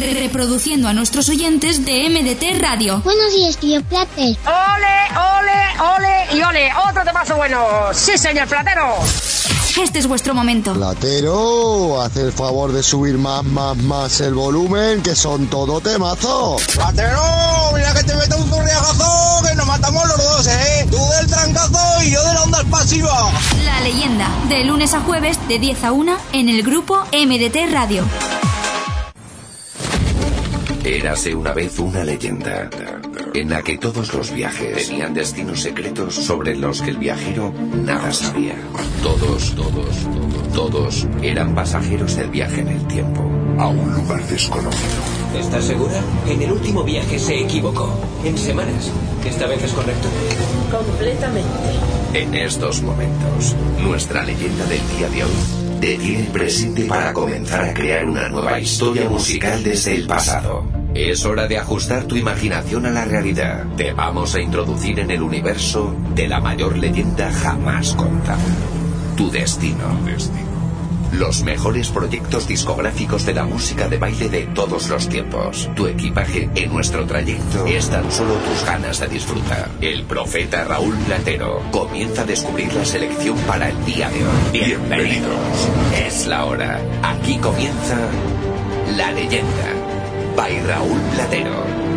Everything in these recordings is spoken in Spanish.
reproduciendo a nuestros oyentes de MDT Radio. Buenos días, tío Plater. ¡Ole, ole, ole y ole! ¡Otro temazo bueno! ¡Sí, señor Platero! Este es vuestro momento. Platero, haz el favor de subir más, más, más el volumen, que son todo temazos. Platero, mira que te meto un zurriagazo, que nos matamos los dos, ¿eh? Tú del trancazo y yo de la onda pasiva. La leyenda, de lunes a jueves, de 10 a 1, en el grupo MDT Radio. Érase una vez una leyenda en la que todos los viajes tenían destinos secretos sobre los que el viajero nada sabía. Todos, todos, todos, todos eran pasajeros del viaje en el tiempo a un lugar desconocido. ¿Estás segura? En el último viaje se equivocó. En semanas. ¿Esta vez es correcto? Completamente. En estos momentos, nuestra leyenda del día de hoy detiene el presente para comenzar a crear una nueva historia musical desde el pasado. Es hora de ajustar tu imaginación a la realidad. Te vamos a introducir en el universo de la mayor leyenda jamás contada. Tu destino. Los mejores proyectos discográficos de la música de baile de todos los tiempos. Tu equipaje en nuestro trayecto es tan solo tus ganas de disfrutar. El profeta Raúl Platero comienza a descubrir la selección para el día de hoy. Bienvenidos. Es la hora. Aquí comienza la leyenda. By Raúl Platero.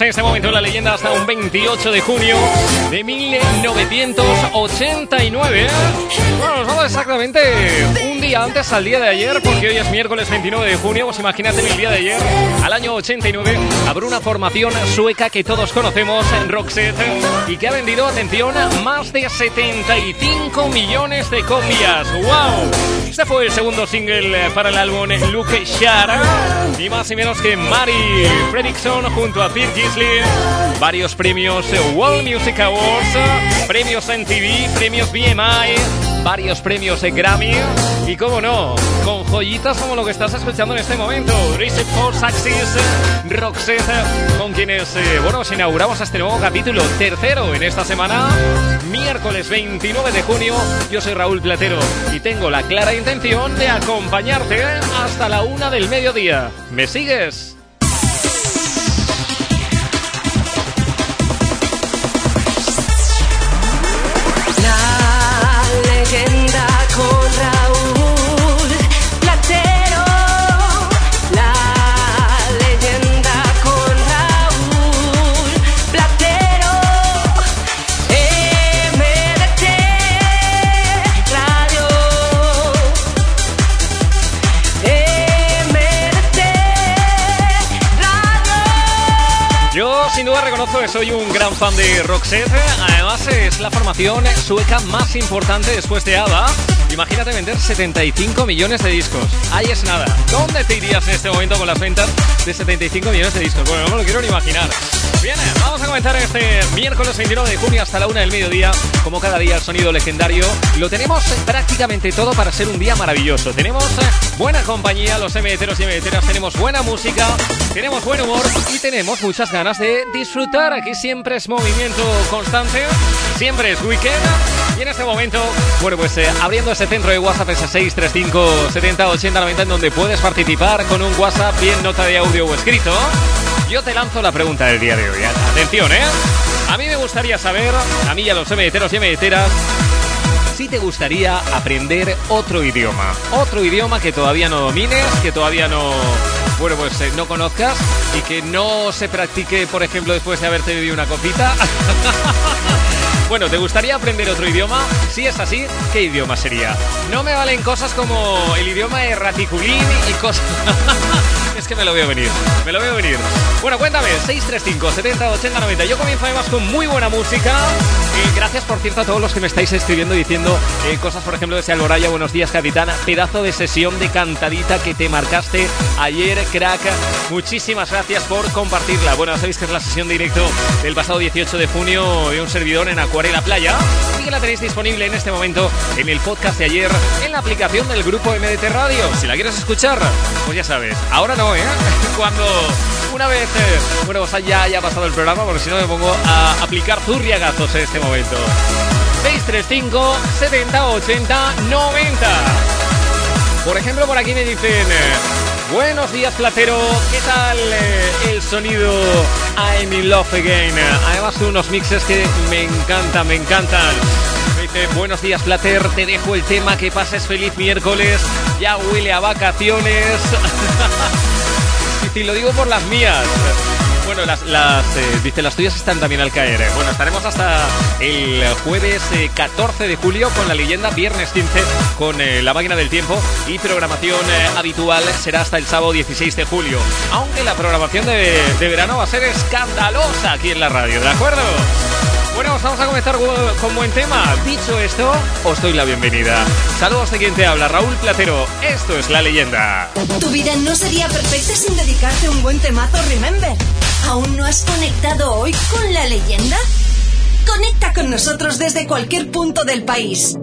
En este momento en la leyenda hasta un 28 de junio de 1989. Bueno, nos vamos exactamente día antes al día de ayer, porque hoy es miércoles 29 de junio. Pues imagínate el día de ayer, al año 89, habrá una formación sueca que todos conocemos en Roxette y que ha vendido, atención, más de 75 millones de copias. ¡Wow! Este fue el segundo single para el álbum Luke Shara. Y más y menos que Mari Fredrickson junto a Phil Gisley. Varios premios World Music Awards, premios MTV, premios BMI varios premios en Grammy y, como no, con joyitas como lo que estás escuchando en este momento. Reset for Saxis, Roxette, con quienes, eh, bueno, inauguramos este nuevo capítulo, tercero en esta semana, miércoles 29 de junio. Yo soy Raúl Platero y tengo la clara intención de acompañarte hasta la una del mediodía. ¿Me sigues? Soy un gran fan de Roxette. Además, es la formación sueca más importante después de ABBA. Imagínate vender 75 millones de discos. Ahí es nada. ¿Dónde te irías en este momento con las ventas de 75 millones de discos? Bueno, no me lo quiero ni imaginar. Bien, vamos a comenzar este miércoles 29 de junio hasta la una del mediodía. Como cada día, el sonido legendario. Lo tenemos prácticamente todo para ser un día maravilloso. Tenemos buena compañía, los MDTeros y MDTeras. Tenemos buena música, tenemos buen humor y tenemos muchas ganas de disfrutar. Aquí siempre es movimiento constante, siempre es weekend. Y en este momento, bueno, pues eh, abriendo ese centro de WhatsApp, ese 635 70 80 90, en donde puedes participar con un WhatsApp bien nota de audio o escrito. Yo te lanzo la pregunta del día de hoy. Atención, ¿eh? A mí me gustaría saber, a mí y a los MDTeros y MDTeras, si te gustaría aprender otro idioma. Otro idioma que todavía no domines, que todavía no, bueno, pues eh, no conozcas y que no se practique, por ejemplo, después de haberte bebido una copita. Bueno, ¿te gustaría aprender otro idioma? Si es así, ¿qué idioma sería? No me valen cosas como el idioma de raticulín y cosas... es que me lo veo venir, me lo veo venir. Bueno, cuéntame, 635 70 80 90. Yo comienzo además con muy buena música. Y gracias, por cierto, a todos los que me estáis escribiendo diciendo eh, cosas, por ejemplo, de Alboraya. Buenos días, capitana. Pedazo de sesión de cantadita que te marcaste ayer, crack. Muchísimas gracias por compartirla. Bueno, sabéis que es la sesión directo del pasado 18 de junio de un servidor en Acuarela Playa. Y que la tenéis disponible en este momento en el podcast de ayer, en la aplicación del grupo MDT Radio. Si la quieres escuchar, pues ya sabes. Ahora no, ¿eh? Cuando una vez, eh, bueno, pues ya haya pasado el programa, porque si no me pongo a aplicar zurriagazos en este momento. 635 70 80 90. Por ejemplo, por aquí me dicen, eh, buenos días Platero, ¿qué tal el sonido I'm in Love Again? Además unos mixes que me encantan, me encantan. Buenos días Plater, te dejo el tema, que pases feliz miércoles, ya huele a vacaciones. y lo digo por las mías. Bueno, las, las eh, dice, las tuyas están también al caer. Eh. Bueno, estaremos hasta el jueves 14 eh, de julio con la leyenda, viernes 15 con la máquina del tiempo y programación habitual será hasta el sábado 16 de julio. Aunque la programación de, de verano va a ser escandalosa aquí en la radio, ¿de acuerdo? Bueno, vamos a comenzar con buen tema. Dicho esto, os doy la bienvenida. Saludos de quien te habla, Raúl Platero. Esto es La Leyenda. Tu vida no sería perfecta sin dedicarte un buen temazo, remember. ¿Aún no has conectado hoy con La Leyenda? Conecta con nosotros desde cualquier punto del país.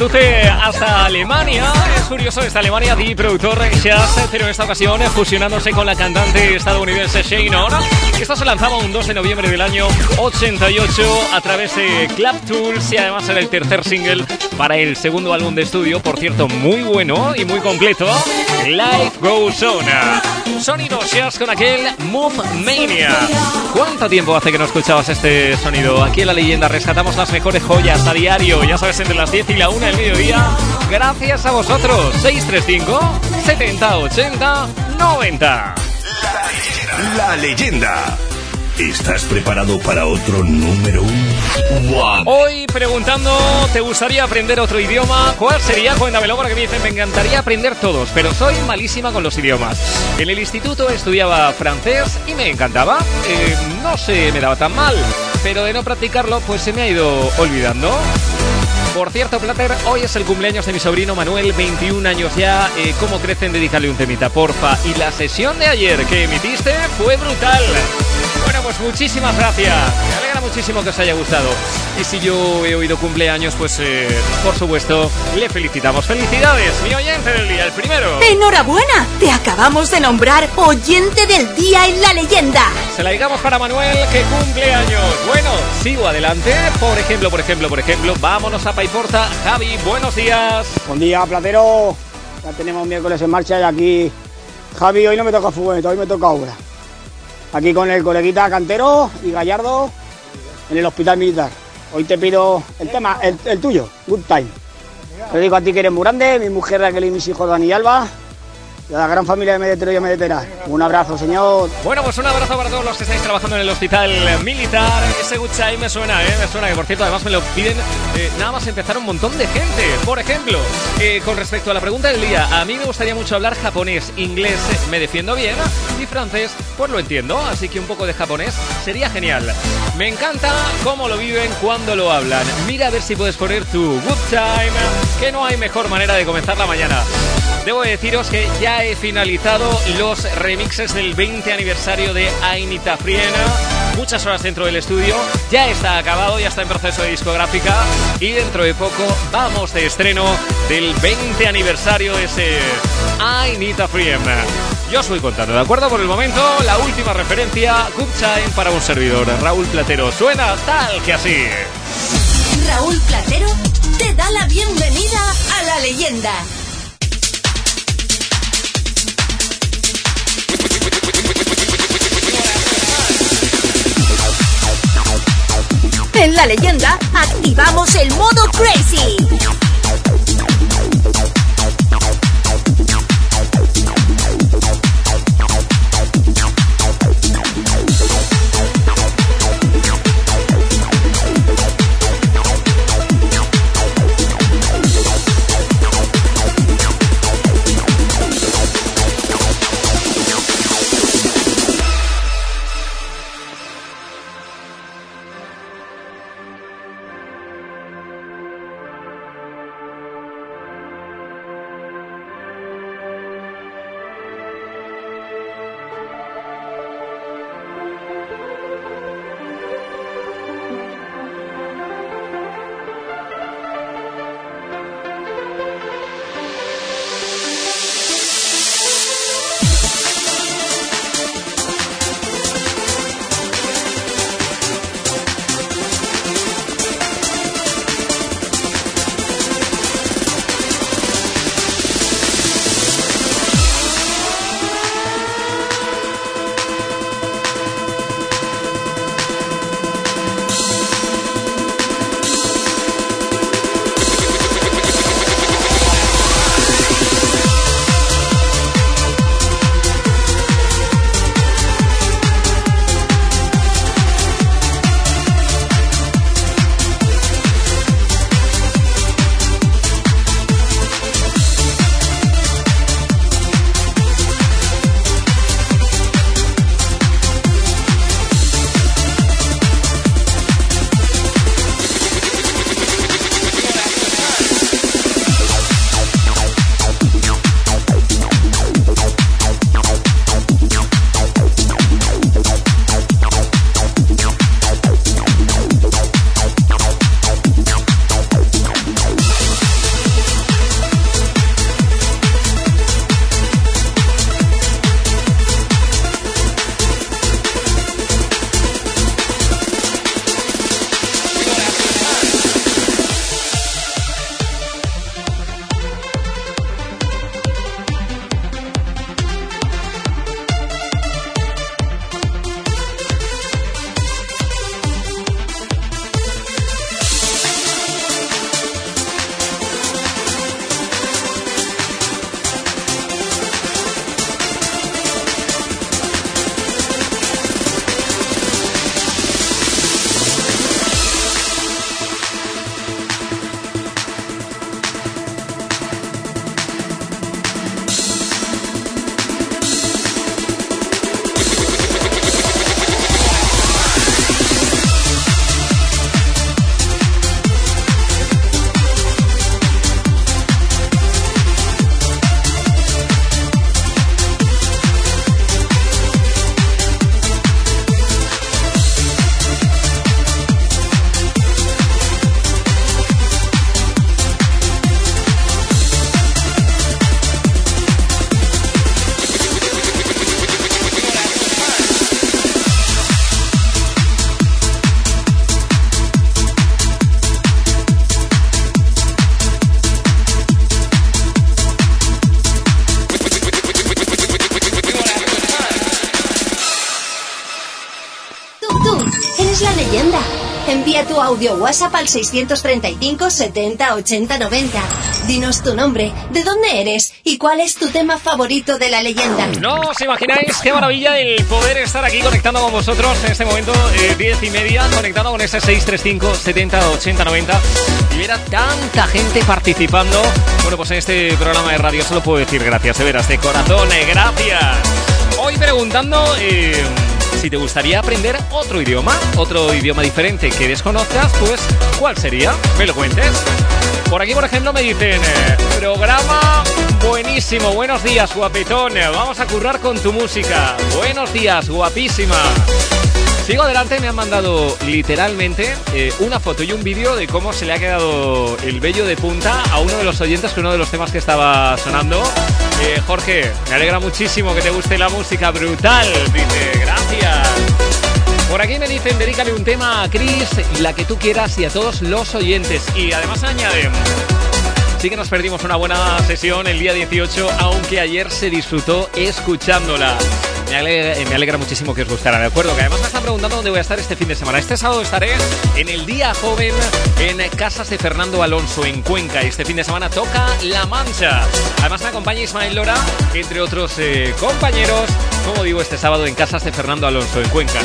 Conduce hasta Alemania. Es curioso, esta Alemania, The productor Shaz, pero en esta ocasión fusionándose con la cantante estadounidense Shane Esto se lanzaba un 2 de noviembre del año 88 a través de Club Tools y además era el tercer single para el segundo álbum de estudio, por cierto, muy bueno y muy completo, Life Goes On. Sonido Shaz con aquel Move Mania. ¿Cuánto tiempo hace que no escuchabas este sonido? Aquí en La Leyenda rescatamos las mejores joyas a diario, ya sabes, entre las 10 y la 1 del mediodía. Gracias a vosotros. 635 70 80 90. La leyenda. ¿Estás preparado para otro número uno? Hoy preguntando, ¿te gustaría aprender otro idioma? ¿Cuál sería? Cuéntamelo porque me dicen, me encantaría aprender todos, pero soy malísima con los idiomas. En el instituto estudiaba francés y me encantaba. Eh, no se me daba tan mal, pero de no practicarlo, pues se me ha ido olvidando. Por cierto, Plater, hoy es el cumpleaños de mi sobrino Manuel, 21 años ya. Eh, ¿Cómo crecen? Dedícale un temita, porfa. Y la sesión de ayer que emitiste fue brutal. Bueno, pues muchísimas gracias. Me alegra muchísimo que os haya gustado. Y si yo he oído cumpleaños, pues eh, por supuesto, le felicitamos. ¡Felicidades! Mi oyente del día, el primero. ¡Enhorabuena! Te acabamos de nombrar oyente del día en la leyenda. Se la digamos para Manuel, que cumpleaños. Bueno, sigo adelante. Por ejemplo, por ejemplo, por ejemplo, vámonos a Paiporta. Javi, buenos días. Buen día, Platero. Ya tenemos miércoles en marcha y aquí... Javi, hoy no me toca fútbol, hoy me toca obra aquí con el coleguita Cantero y Gallardo en el hospital militar. Hoy te pido el tema, el, tuyo, Good Time. Te digo a ti que eres muy grande, mi mujer Raquel y mis hijos Dani y Alba. La gran familia de Medetero y de Medetera. Un abrazo, señor. Bueno, pues un abrazo para todos los que estáis trabajando en el hospital militar. Ese time me suena, ¿eh? Me suena que, por cierto, además me lo piden eh, nada más empezar un montón de gente. Por ejemplo, eh, con respecto a la pregunta del día, a mí me gustaría mucho hablar japonés, inglés, me defiendo bien, y francés, pues lo entiendo, así que un poco de japonés sería genial. Me encanta cómo lo viven cuando lo hablan. Mira a ver si puedes poner tu good time, que no hay mejor manera de comenzar la mañana. Debo deciros que ya he finalizado los remixes del 20 aniversario de Ainita Friena. Muchas horas dentro del estudio. Ya está acabado, ya está en proceso de discográfica. Y dentro de poco vamos de estreno del 20 aniversario de ese Ainita Friena. Yo os voy contando, ¿de acuerdo? Por el momento, la última referencia, Time para un servidor. Raúl Platero suena tal que así. Raúl Platero te da la bienvenida a la leyenda. En la leyenda activamos el modo Crazy. WhatsApp al 635 70 80 90. Dinos tu nombre, de dónde eres y cuál es tu tema favorito de la leyenda. No os imagináis qué maravilla el poder estar aquí conectando con vosotros en este momento, eh, 10 y media, conectado con ese 635 70 80 90 y ver a tanta gente participando. Bueno, pues en este programa de radio solo puedo decir gracias, de veras, de corazón, gracias. Hoy preguntando eh, si te gustaría aprender otro idioma, otro idioma diferente que desconozcas, pues ¿cuál sería? ¿Me lo cuentes? Por aquí, por ejemplo, me dicen, eh, programa buenísimo, buenos días, guapetón, vamos a currar con tu música. Buenos días, guapísima. Sigo adelante, me han mandado literalmente eh, una foto y un vídeo de cómo se le ha quedado el vello de punta a uno de los oyentes que uno de los temas que estaba sonando. Eh, Jorge, me alegra muchísimo que te guste la música brutal, dice, gracias. Por aquí me dicen, dedícale un tema a Chris, la que tú quieras y a todos los oyentes. Y además añaden, sí que nos perdimos una buena sesión el día 18, aunque ayer se disfrutó escuchándola. Me alegra, muchísimo que os gustara, ¿de acuerdo? Que además me están preguntando dónde voy a estar este fin de semana. Este sábado estaré en el Día Joven en Casas de Fernando Alonso, en Cuenca. Este fin de semana toca La Mancha. Además me acompaña Ismael Lora, entre otros eh, compañeros, como digo, este sábado en Casas de Fernando Alonso, en Cuenca.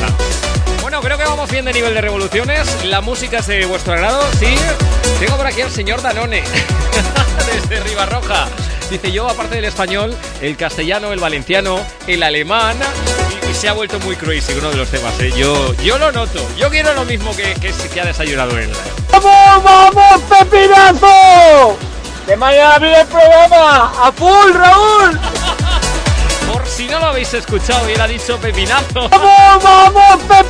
Creo que vamos bien de nivel de revoluciones. La música es de vuestro agrado, ¿sí? Tengo por aquí al señor Danone, desde Ribarroja. Dice yo, aparte del español, el castellano, el valenciano, el alemán. Y, y se ha vuelto muy crazy uno de los temas, ¿eh? Yo, yo lo noto. Yo quiero lo mismo que, que, que ha desayunado él. ¡Vamos, vamos, pepinazo! ¡De mañana viene el programa! ¡A full, Raúl! Por si no lo habéis escuchado, hubiera dicho pepinazo. ¡Vamos, vamos, pepinazo!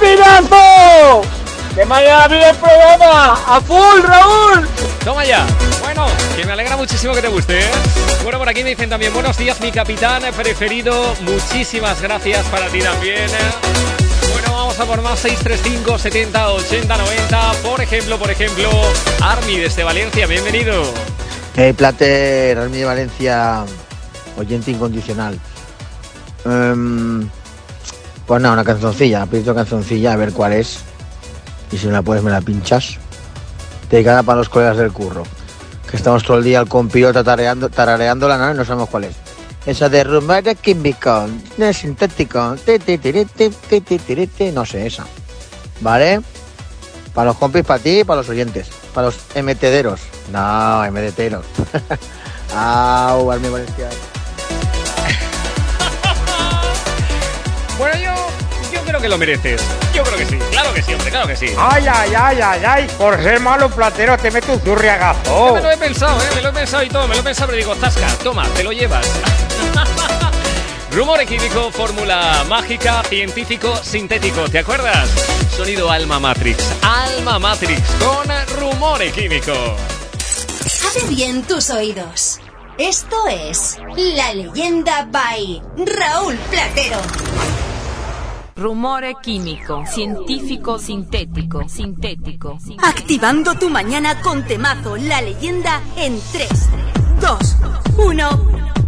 ¡De mañana viene el programa! ¡A full, Raúl! Toma ya. Bueno, que me alegra muchísimo que te guste, ¿eh? Bueno, por aquí me dicen también buenos días, mi capitán preferido. Muchísimas gracias para ti también. Bueno, vamos a por más 635 70 80 90. Por ejemplo, por ejemplo, Army desde Valencia, bienvenido. Hey, Plater, Army de Valencia, oyente incondicional. Um, pues nada, una canzoncilla, pido canzoncilla, a ver cuál es y si me la puedes me la pinchas. Dedicada para los colegas del curro, que estamos todo el día al compilota tarareando, tarareando la nana y no sabemos cuál es. Esa de rumbar es químico, es sintético, no sé, esa. ¿Vale? Para los compis, para ti y para los oyentes. Para los MTderos. No, MDTeros. Au, Armin Valenciano. Creo que lo mereces. Yo creo que sí, claro que sí, hombre, claro que sí. Ay, ay, ay, ay, ay, por ser malo platero te meto un zurriagazo. Yo me lo he pensado, ¿eh? Me lo he pensado y todo, me lo he pensado, pero digo, zasca, toma, te lo llevas. Rumor equímico, fórmula mágica, científico, sintético, ¿te acuerdas? Sonido Alma Matrix, Alma Matrix con rumor químico. Abre bien tus oídos. Esto es La Leyenda by Raúl Platero. Rumore químico, científico, sintético, sintético. Activando tu mañana con temazo La Leyenda en 3, 2, 1.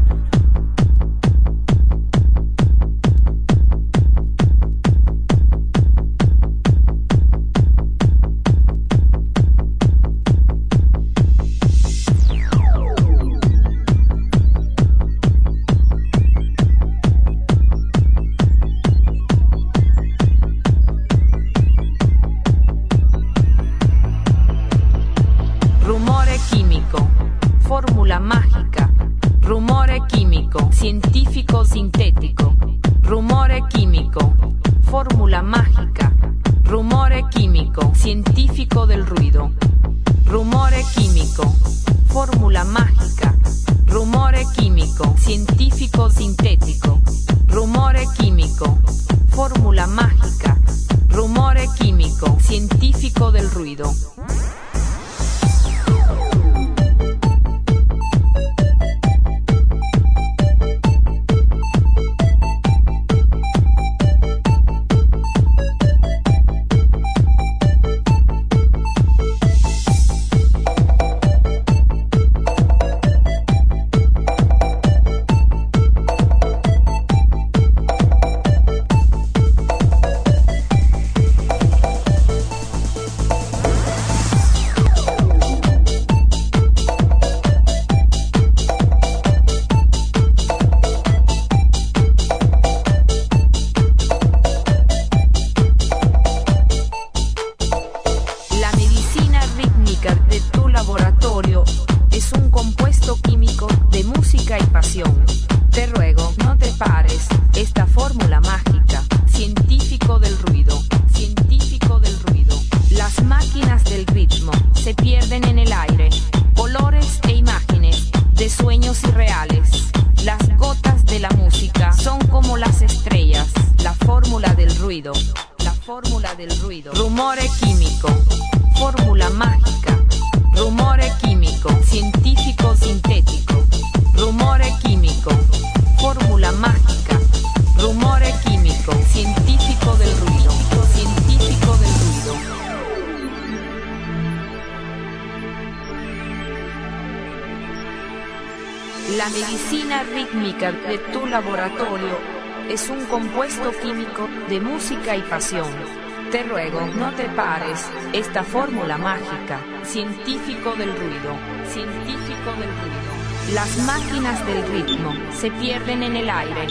Científico del ruido. Científico del ruido. Las máquinas del ritmo se pierden en el aire.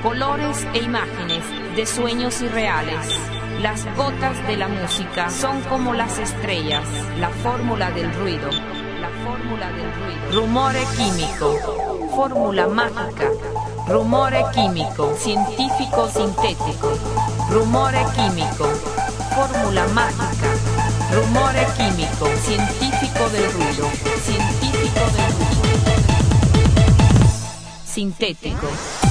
Colores e imágenes de sueños irreales. Las gotas de la música son como las estrellas. La fórmula del ruido. La fórmula del ruido. Rumore químico. Fórmula mágica. Rumore químico. Científico sintético. Rumore químico. Fórmula mágica. sintéticos.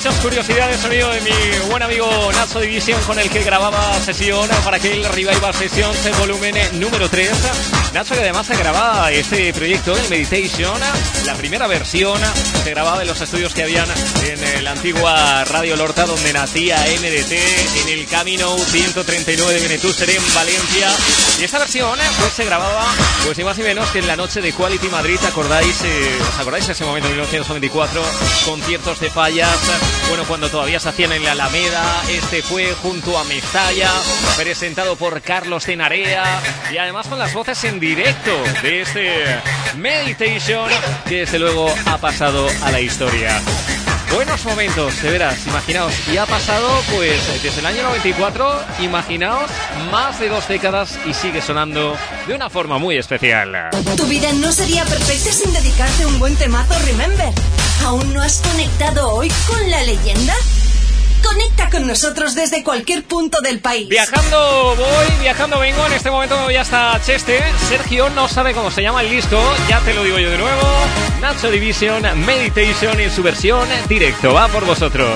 such curiosidades. Sonido de mi buen amigo Nacho División con el que grababa sesión para que el Revival Sessions volumen número 3. Nacho que además se grababa este proyecto, el Meditation, la primera versión se grababa en los estudios que habían en la antigua Radio Lorta donde nacía NDT en el Camino 139 de Benetúser en Valencia. Y esta versión pues se grababa pues ni más ni menos que en la noche de Quality Madrid, ¿acordáis? Eh, ¿Os acordáis de ese momento en 1994? Conciertos de fallas, bueno, cuando todavía se hacían en la Alameda, este fue junto a Mestalla, presentado por Carlos Tenarea y además con las voces en directo de este Meditation que desde luego ha pasado a la historia. Buenos momentos, de veras, imaginaos. Y ha pasado, pues, desde el año 94, imaginaos, más de dos décadas y sigue sonando de una forma muy especial. Tu vida no sería perfecta sin dedicarte un buen temazo, remember. ¿Aún no has conectado hoy con la leyenda? Conecta con nosotros desde cualquier punto del país. Viajando voy, viajando vengo. En este momento me voy hasta Cheste. Sergio no sabe cómo se llama el disco. Ya te lo digo yo de nuevo. Nacho Division Meditation en su versión directo. Va por vosotros.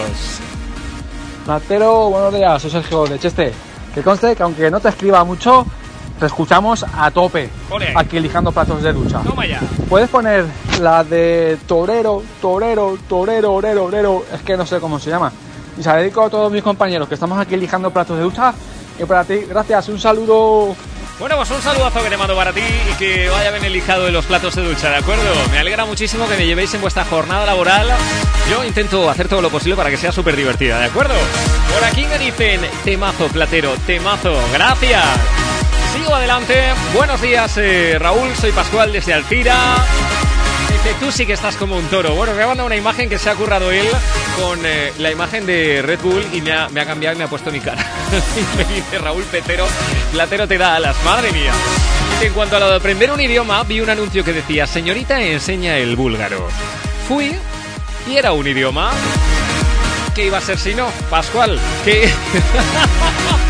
Matero, buenos días. Soy Sergio de Cheste. Que conste que aunque no te escriba mucho, te escuchamos a tope. Aquí elijando platos de ducha. Toma ya. Puedes poner la de torero, torero, torero, orero, orero. Es que no sé cómo se llama y se la dedico a todos mis compañeros que estamos aquí elijando platos de ducha. Y para ti, gracias, un saludo. Bueno, pues un saludazo que te mando para ti y que vaya bien elijado de los platos de ducha, ¿de acuerdo? Me alegra muchísimo que me llevéis en vuestra jornada laboral. Yo intento hacer todo lo posible para que sea súper divertida, ¿de acuerdo? Por aquí me dicen temazo, platero, temazo, gracias. Sigo adelante. Buenos días, eh, Raúl, soy Pascual desde Alcira tú sí que estás como un toro. Bueno, me ha mandado una imagen que se ha currado él con eh, la imagen de Red Bull y me ha, cambiado y me ha puesto mi cara. me dice Raúl Petero, platero te da alas, madre mía. En cuanto a lo de aprender un idioma, vi un anuncio que decía, señorita enseña el búlgaro. Fui y era un idioma. ¿Qué iba a ser si no? Pascual, ¿qué?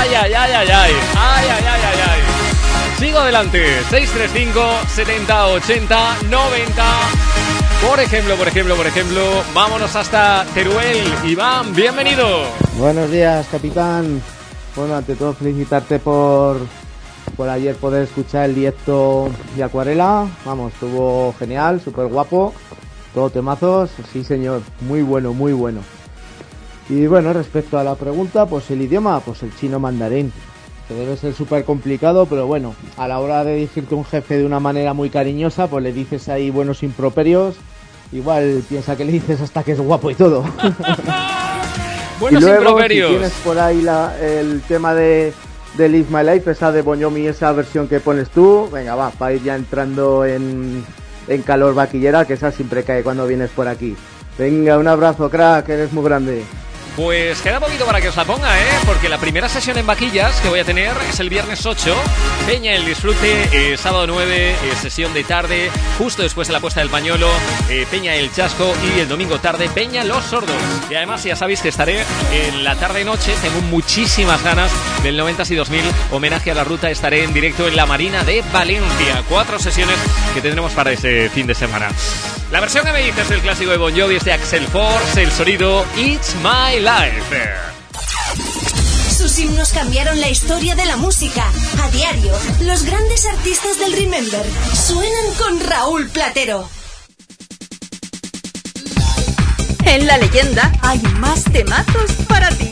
Ay, ay, ay, ay, ay. Ay, ay, ay, ay, ay. Sigo adelante. 635 70 80 90. Por ejemplo, por ejemplo, por ejemplo, vámonos hasta Teruel. Iván, bienvenido. Buenos días, capitán. Bueno, ante todo felicitarte por por ayer poder escuchar el directo de Acuarela. Vamos, estuvo genial, súper guapo. Todo temazos. Sí, señor. Muy bueno, muy bueno. Y bueno, respecto a la pregunta, pues el idioma, pues el chino mandarín debe ser súper complicado, pero bueno, a la hora de dirigirte a un jefe de una manera muy cariñosa, pues le dices ahí buenos improperios, igual piensa que le dices hasta que es guapo y todo. buenos y luego, improperios. Si tienes por ahí el tema de, de Live My Life, esa de Bonyomi, esa versión que pones tú, venga, va, para ir ya entrando en, en calor vaquillera, que esa siempre cae cuando vienes por aquí. Venga, un abrazo, crack, eres muy grande. Pues queda poquito para que os la ponga, ¿eh? Porque la primera sesión en vaquillas que voy a tener es el viernes 8. Peña el disfrute, eh, sábado 9, eh, sesión de tarde, justo después de la puesta del pañuelo, eh, Peña el chasco y el domingo tarde, Peña los sordos. Y además ya sabéis que estaré en la tarde-noche, tengo muchísimas ganas del 90 y 2000, homenaje a la ruta, estaré en directo en la Marina de Valencia. Cuatro sesiones que tendremos para ese fin de semana. La versión que me dices del clásico de Bon Jovi es de Axel Force, el sonido It's My Life. Sus himnos cambiaron la historia de la música. A diario, los grandes artistas del Remember suenan con Raúl Platero. En la leyenda hay más temazos para ti.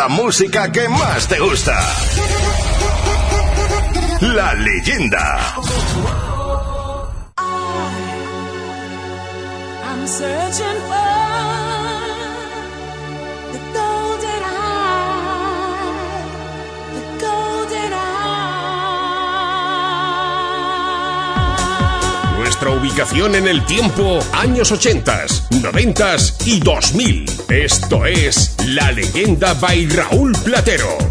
La música que más te gusta. La leyenda. Ubicación en el tiempo, años 80, 90 y 2000. Esto es La leyenda by Raúl Platero.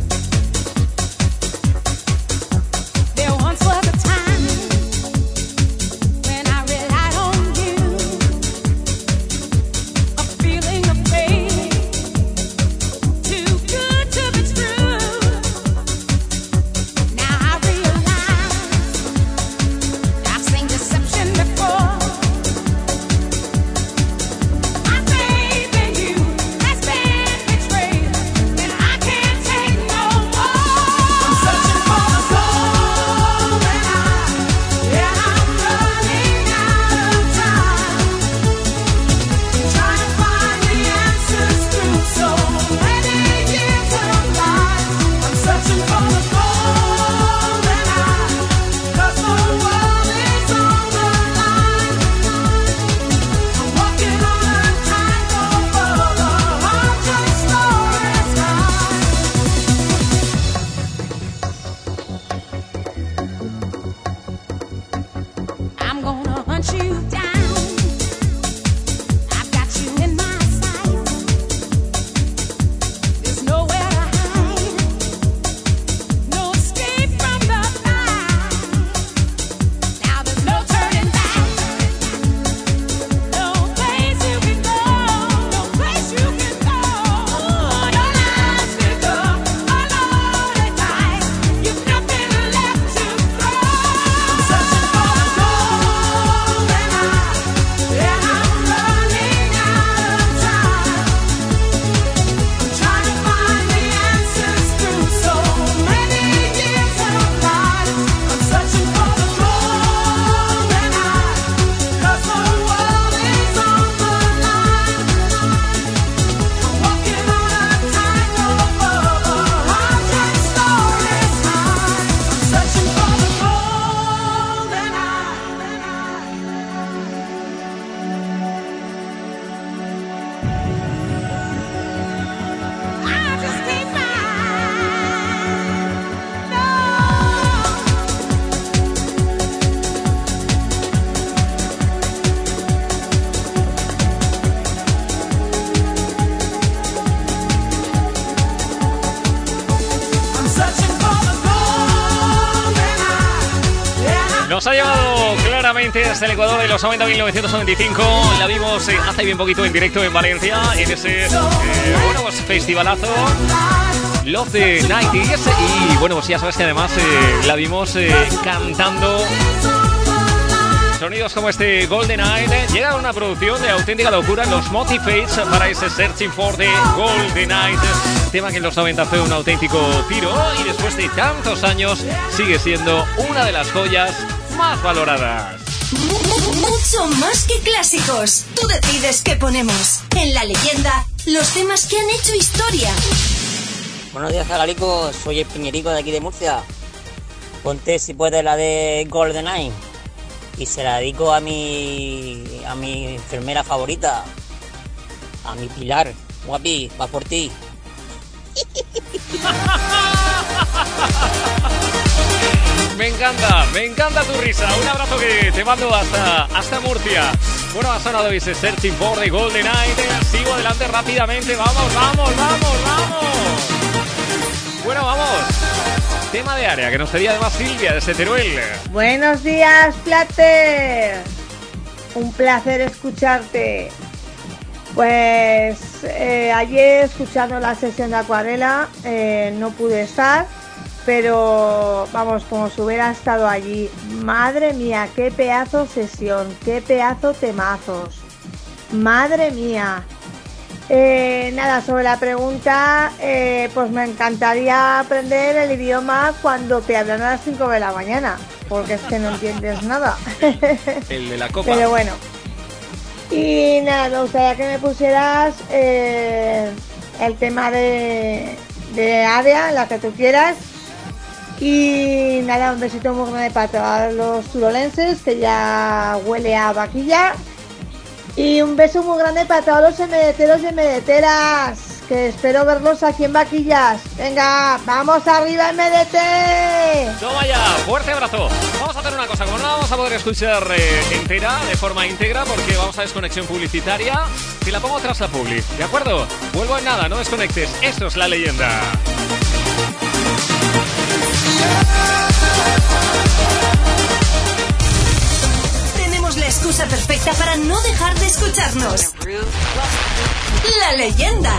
Desde el Ecuador de los 90 1995. La vimos eh, hace bien poquito en directo en Valencia, en ese eh, bueno, pues, festivalazo. Love the 90s. Y bueno, pues ya sabes que además eh, la vimos eh, cantando. Sonidos como este Golden Eye llega una producción de auténtica locura, los Motivates para ese Searching for the Golden Eye, tema que en los 90 fue un auténtico tiro y después de tantos años sigue siendo una de las joyas más valoradas. Mucho más que clásicos. Tú decides qué ponemos. En la leyenda, los temas que han hecho historia. Buenos días, Zagalico. Soy el Piñerico de aquí de Murcia. Ponte si puedes la de GoldenEye. Y se la dedico a mi, a mi enfermera favorita. A mi Pilar. Guapi, va por ti. Me encanta tu risa. Un abrazo que te mando hasta, hasta Murcia. Bueno, ha sonado ese Searching for the Golden Eye. Sigo adelante rápidamente. Vamos, vamos, vamos, vamos. Bueno, vamos. Tema de área que nos pedía además Silvia desde Teruel. Buenos días, Plater. Un placer escucharte. Pues eh, ayer escuchando la sesión de acuarela eh, no pude estar, pero vamos, como si hubiera estado allí. Madre mía, qué pedazo sesión, qué pedazo temazos. Madre mía. Eh, nada, sobre la pregunta, eh, pues me encantaría aprender el idioma cuando te hablan a las 5 de la mañana, porque es que no entiendes nada. El de la copa. Pero bueno. Y nada, me gustaría que me pusieras eh, el tema de, de área, la que tú quieras. Y nada, un besito muy grande para todos los turolenses, que ya huele a vaquilla. Y un beso muy grande para todos los emedeteros y emedeteras, que espero verlos aquí en Vaquillas. Venga, vamos arriba MDT. Toma ya, fuerte abrazo. Vamos a hacer una cosa, como no la vamos a poder escuchar eh, entera, de forma íntegra, porque vamos a desconexión publicitaria, si la pongo tras la publi, ¿de acuerdo? Vuelvo en nada, no desconectes, esto es la leyenda. Tenemos la excusa perfecta para no dejar de escucharnos. La leyenda.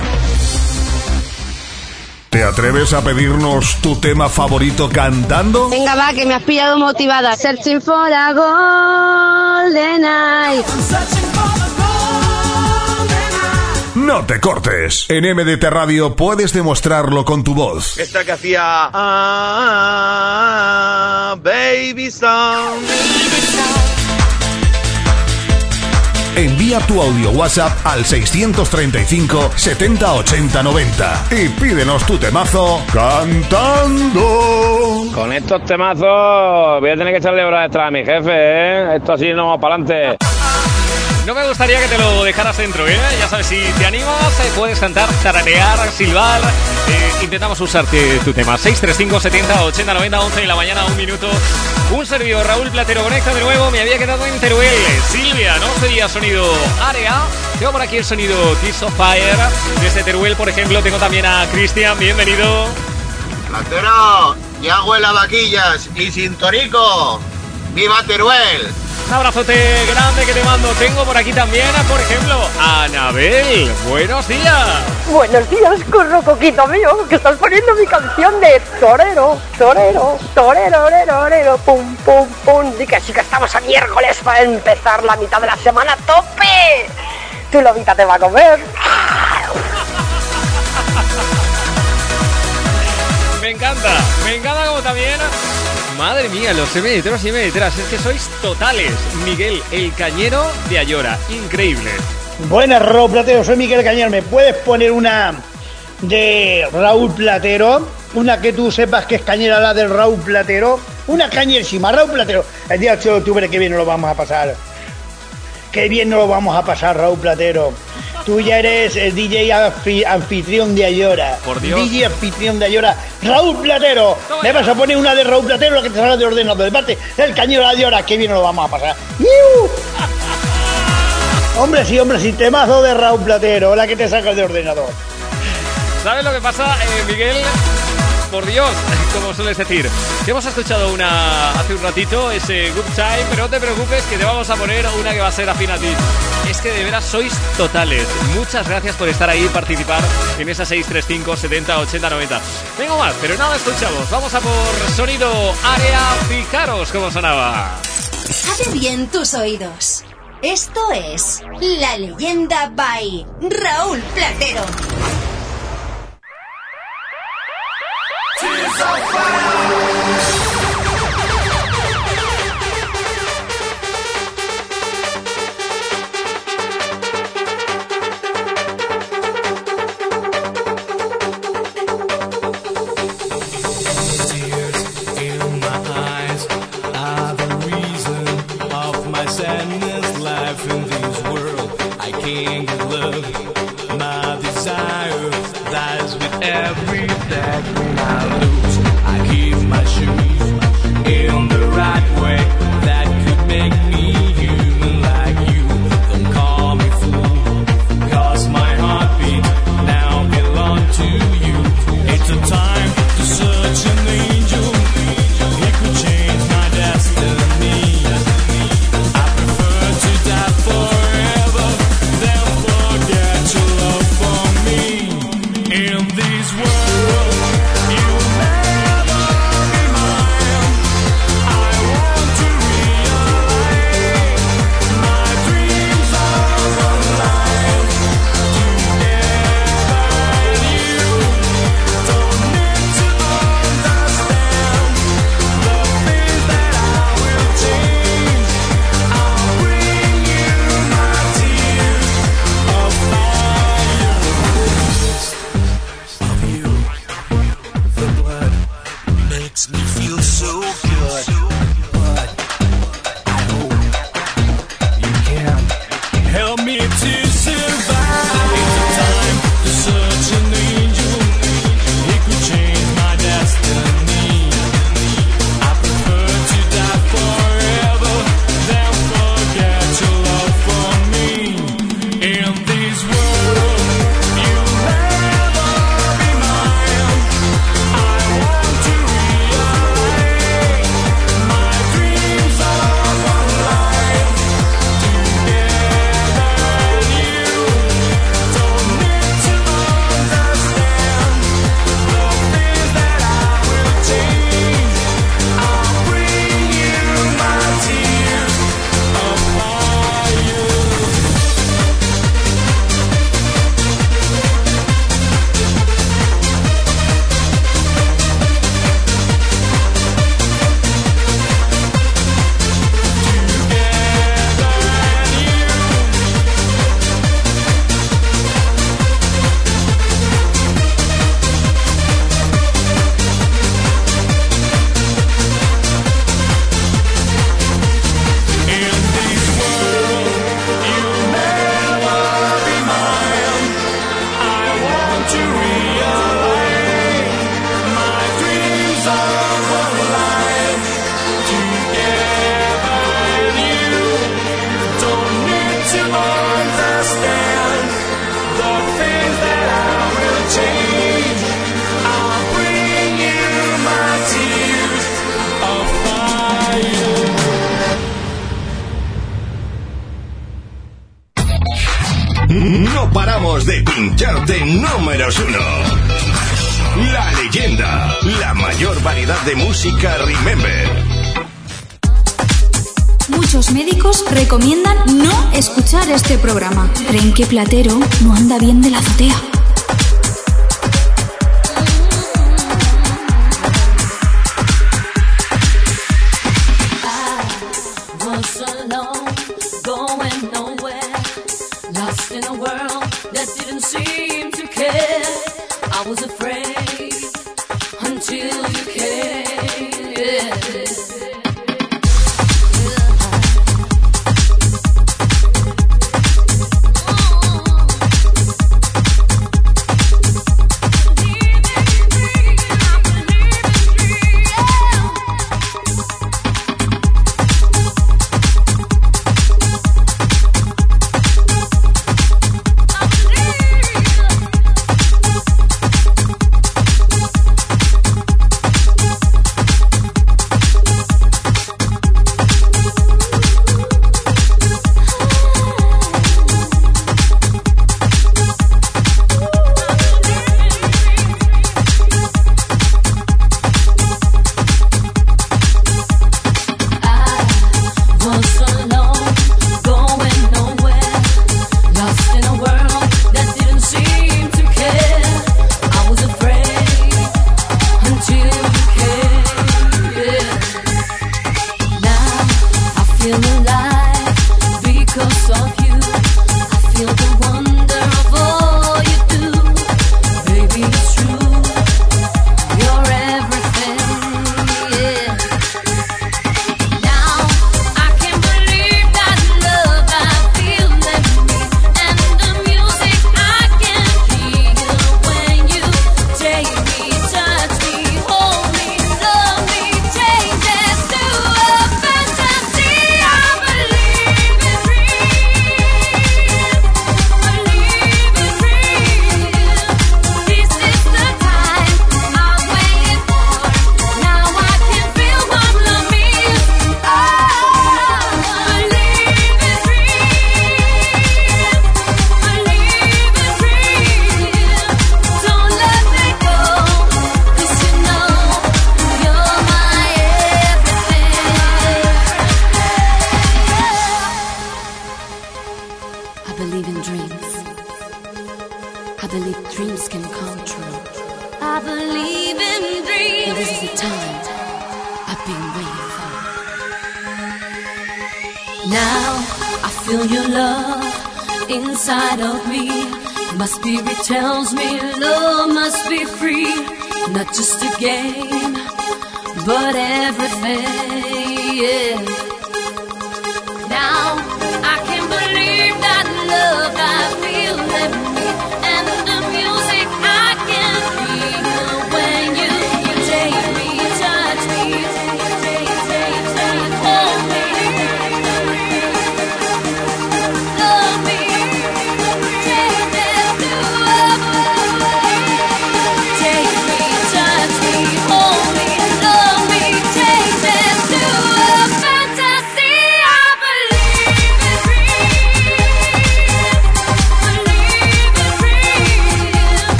¿Te atreves a pedirnos tu tema favorito cantando? Venga, va, que me has pillado motivada. Searching for a golden eye. No te cortes. En MDT Radio puedes demostrarlo con tu voz. Esta que hacía. Ah, baby song. Envía tu audio WhatsApp al 635 70 80 90 y pídenos tu temazo cantando. Con estos temazos voy a tener que echarle horas extra a mi jefe, ¿eh? Esto así no va para adelante. No me gustaría que te lo dejaras dentro, ¿eh? Ya sabes, si te animas, eh, puedes cantar, tararear, silbar. Eh, intentamos usarte tu tema. 635 70 80 90 11 de la mañana, un minuto. Un servidor, Raúl Platero, conecta de nuevo. Me había quedado en Teruel. Silvia, ¿no? Sería sonido área. Tengo por aquí el sonido Kiss of Fire. Desde Teruel, por ejemplo, tengo también a Cristian. Bienvenido. Platero, ya huele a vaquillas y sin torico. ¡Viva Teruel! Un abrazote grande que te mando. Tengo por aquí también, por ejemplo, a Anabel. Buenos días. Buenos días, curro coquito mío, que estás poniendo mi canción de torero, torero, torero, orero, orero, pum, pum, pum. Di que sí que estamos a miércoles para empezar la mitad de la semana a tope. Tu lobita te va a comer. Me encanta, me encanta como también. Madre mía, los emeteros y emeteras, es que sois totales. Miguel, el cañero de Ayora, increíble. Buenas, Raúl Platero, soy Miguel Cañero. ¿Me puedes poner una de Raúl Platero? Una que tú sepas que es cañera la del Raúl Platero. Una cañerísima, Raúl Platero. El día 8 de octubre, que nos lo vamos a pasar. Qué bien nos lo vamos a pasar, Raúl Platero. Tú ya eres el DJ anfi- anfitrión de Ayora. Por Dios. DJ anfitrión de Ayora. Raúl Platero. Me vas a poner una de Raúl Platero, la que te salga de ordenador. De parte, el cañero de Ayora. Qué bien nos lo vamos a pasar. Hombre, sí, hombre, sí, temazo de Raúl Platero, la que te sacas de ordenador. ¿Sabes lo que pasa, eh, Miguel? Por Dios, como sueles decir. Que hemos escuchado una hace un ratito, ese Good Time, pero no te preocupes que te vamos a poner una que va a ser afín a ti. Es que de veras sois totales. Muchas gracias por estar ahí y participar en esa 635 70 80 90. Tengo más, pero nada escuchamos. Vamos a por sonido área. Fijaros cómo sonaba. Abre bien tus oídos. Esto es La Leyenda by Raúl Platero. In my eyes are the reason of my sadness life in this world. I can't escuchar este programa. ¿Creen que Platero no anda bien de la azotea.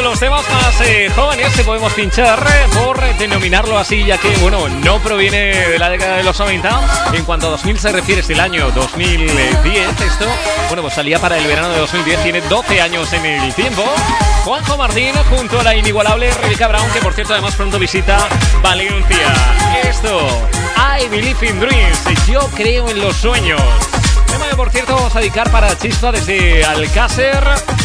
Los temas más eh, jóvenes que podemos pinchar eh, por denominarlo así, ya que, bueno, no proviene de la década de los 90. En cuanto a 2000 se refiere, es del año 2010. Esto, bueno, pues salía para el verano de 2010. Tiene 12 años en el tiempo. Juanjo Martín junto a la inigualable Rebeca Brown, que por cierto además pronto visita Valencia. Esto, I Believe in Dreams. Yo creo en los sueños. Tema que por cierto vamos a dedicar para Chispa desde Alcácer.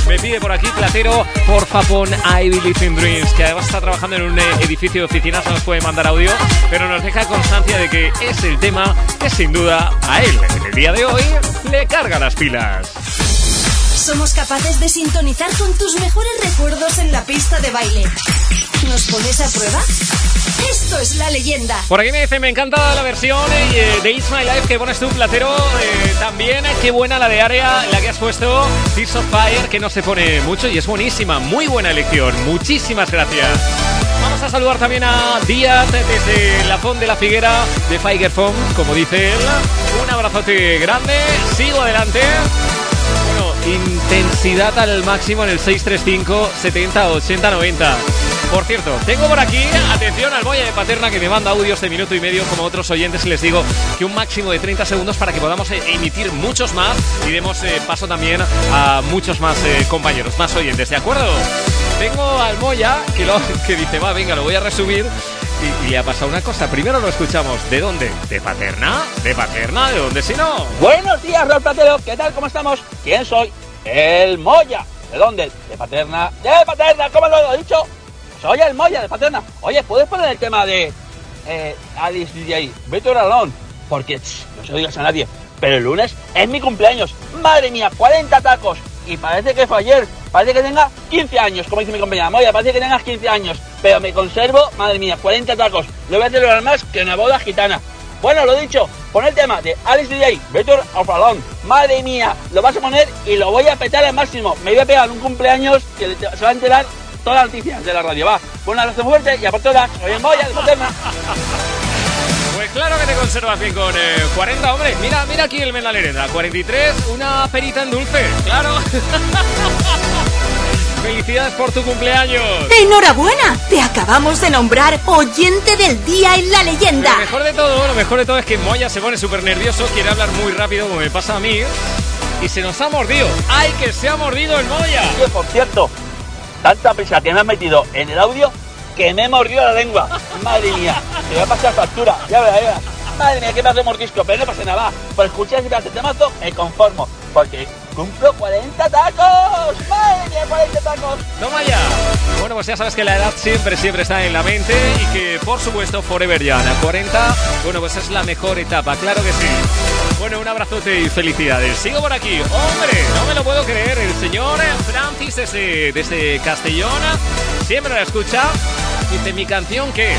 Me pide por aquí Platero, porfa pon I Believe in Dreams, que además está trabajando en un eh, edificio de oficinas, no nos puede mandar audio, pero nos deja constancia de que es el tema que sin duda a él en el día de hoy le carga las pilas. Somos capaces de sintonizar con tus mejores recuerdos en la pista de baile. ¿Nos pones a prueba? Esto es la leyenda. Por aquí me dice, me encanta la versión eh, de It's My Life que pones tú, Platero. Eh, también, eh, qué buena la de Área, la que has puesto, Tears of Fire, que no se pone mucho y es buenísima. Muy buena elección. Muchísimas gracias. Vamos a saludar también a Díaz desde la Font de la Figuera de Figer como dice él. Un abrazote grande. Sigo adelante. Bueno, intensidad al máximo en el 635 70 80 90. Por cierto, tengo por aquí, atención al Moya de Paterna que me manda audios de minuto y medio como otros oyentes y les digo que un máximo de 30 segundos para que podamos eh, emitir muchos más y demos eh, paso también a muchos más eh, compañeros, más oyentes, ¿de acuerdo? Tengo al Moya que, lo, que dice, va, venga, lo voy a resumir y, y le ha pasado una cosa. Primero lo escuchamos. ¿De dónde? ¿De Paterna? ¿De Paterna? ¿De dónde si no? Buenos días, Raúl Platero. ¿Qué tal? ¿Cómo estamos? ¿Quién soy? El Moya. ¿De dónde? De Paterna. ¡De Paterna! ¿Cómo lo he dicho? Soy el Moya de Paterna. Oye, ¿puedes poner el tema de eh, Alice DJ? Better Alone. Porque ch, no se lo digas a nadie. Pero el lunes es mi cumpleaños. Madre mía, 40 tacos. Y parece que fue ayer. Parece que tenga 15 años, como dice mi compañera. Moya, parece que tengas 15 años. Pero me conservo, madre mía, 40 tacos. Lo voy a celebrar más que una boda gitana. Bueno, lo dicho, pon el tema de Alice DJ, Better of. Madre mía, lo vas a poner y lo voy a petar al máximo. Me voy a pegar un cumpleaños que se va a enterar todas las noticias de la radio. Va, un abrazo fuerte y a por todas. Soy el Moya de Paterna. Pues claro que te conservas bien con eh, 40, hombre. Mira, mira aquí el Menalerenda. 43, una perita en dulce. Claro. Felicidades por tu cumpleaños. ¡Enhorabuena! Te acabamos de nombrar oyente del día en la leyenda. Lo mejor de todo, lo mejor de todo es que Moya se pone súper nervioso, quiere hablar muy rápido como me pasa a mí. Y se nos ha mordido. ¡Ay, que se ha mordido el Moya! Oye, por cierto, tanta prisa que me has metido en el audio que me he mordido la lengua. Madre mía, te voy a pasar factura. Ya verás, ya. Madre mía, qué más de mordisco, pero no pasa nada. Por escuchar ese pedazo de temazo, me conformo. Porque cumplo 40 tacos. Madre mía, 40 tacos. ¡Toma ya! Bueno, pues ya sabes que la edad siempre, siempre está en la mente y que, por supuesto, Forever Young. A 40, bueno, pues es la mejor etapa, claro que sí. Bueno, un abrazote y felicidades. Sigo por aquí. ¡Hombre! No me lo puedo creer. El señor Francis desde, desde Castellón siempre la escucha. Dice, ¿mi canción qué?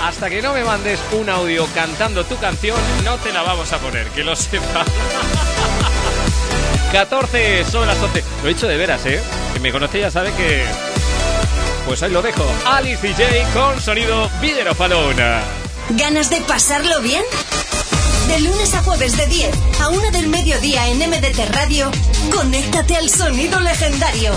Hasta que no me mandes un audio cantando tu canción, no te la vamos a poner, que lo sepa. 14 sobre las 12. Lo he hecho de veras, ¿eh? Quien me conoce ya sabe que... Pues ahí lo dejo. Alice DJ con sonido Video Falona. ¿Ganas de pasarlo bien? De lunes a jueves de 10 a 1 del mediodía en MDT Radio, conéctate al sonido legendario.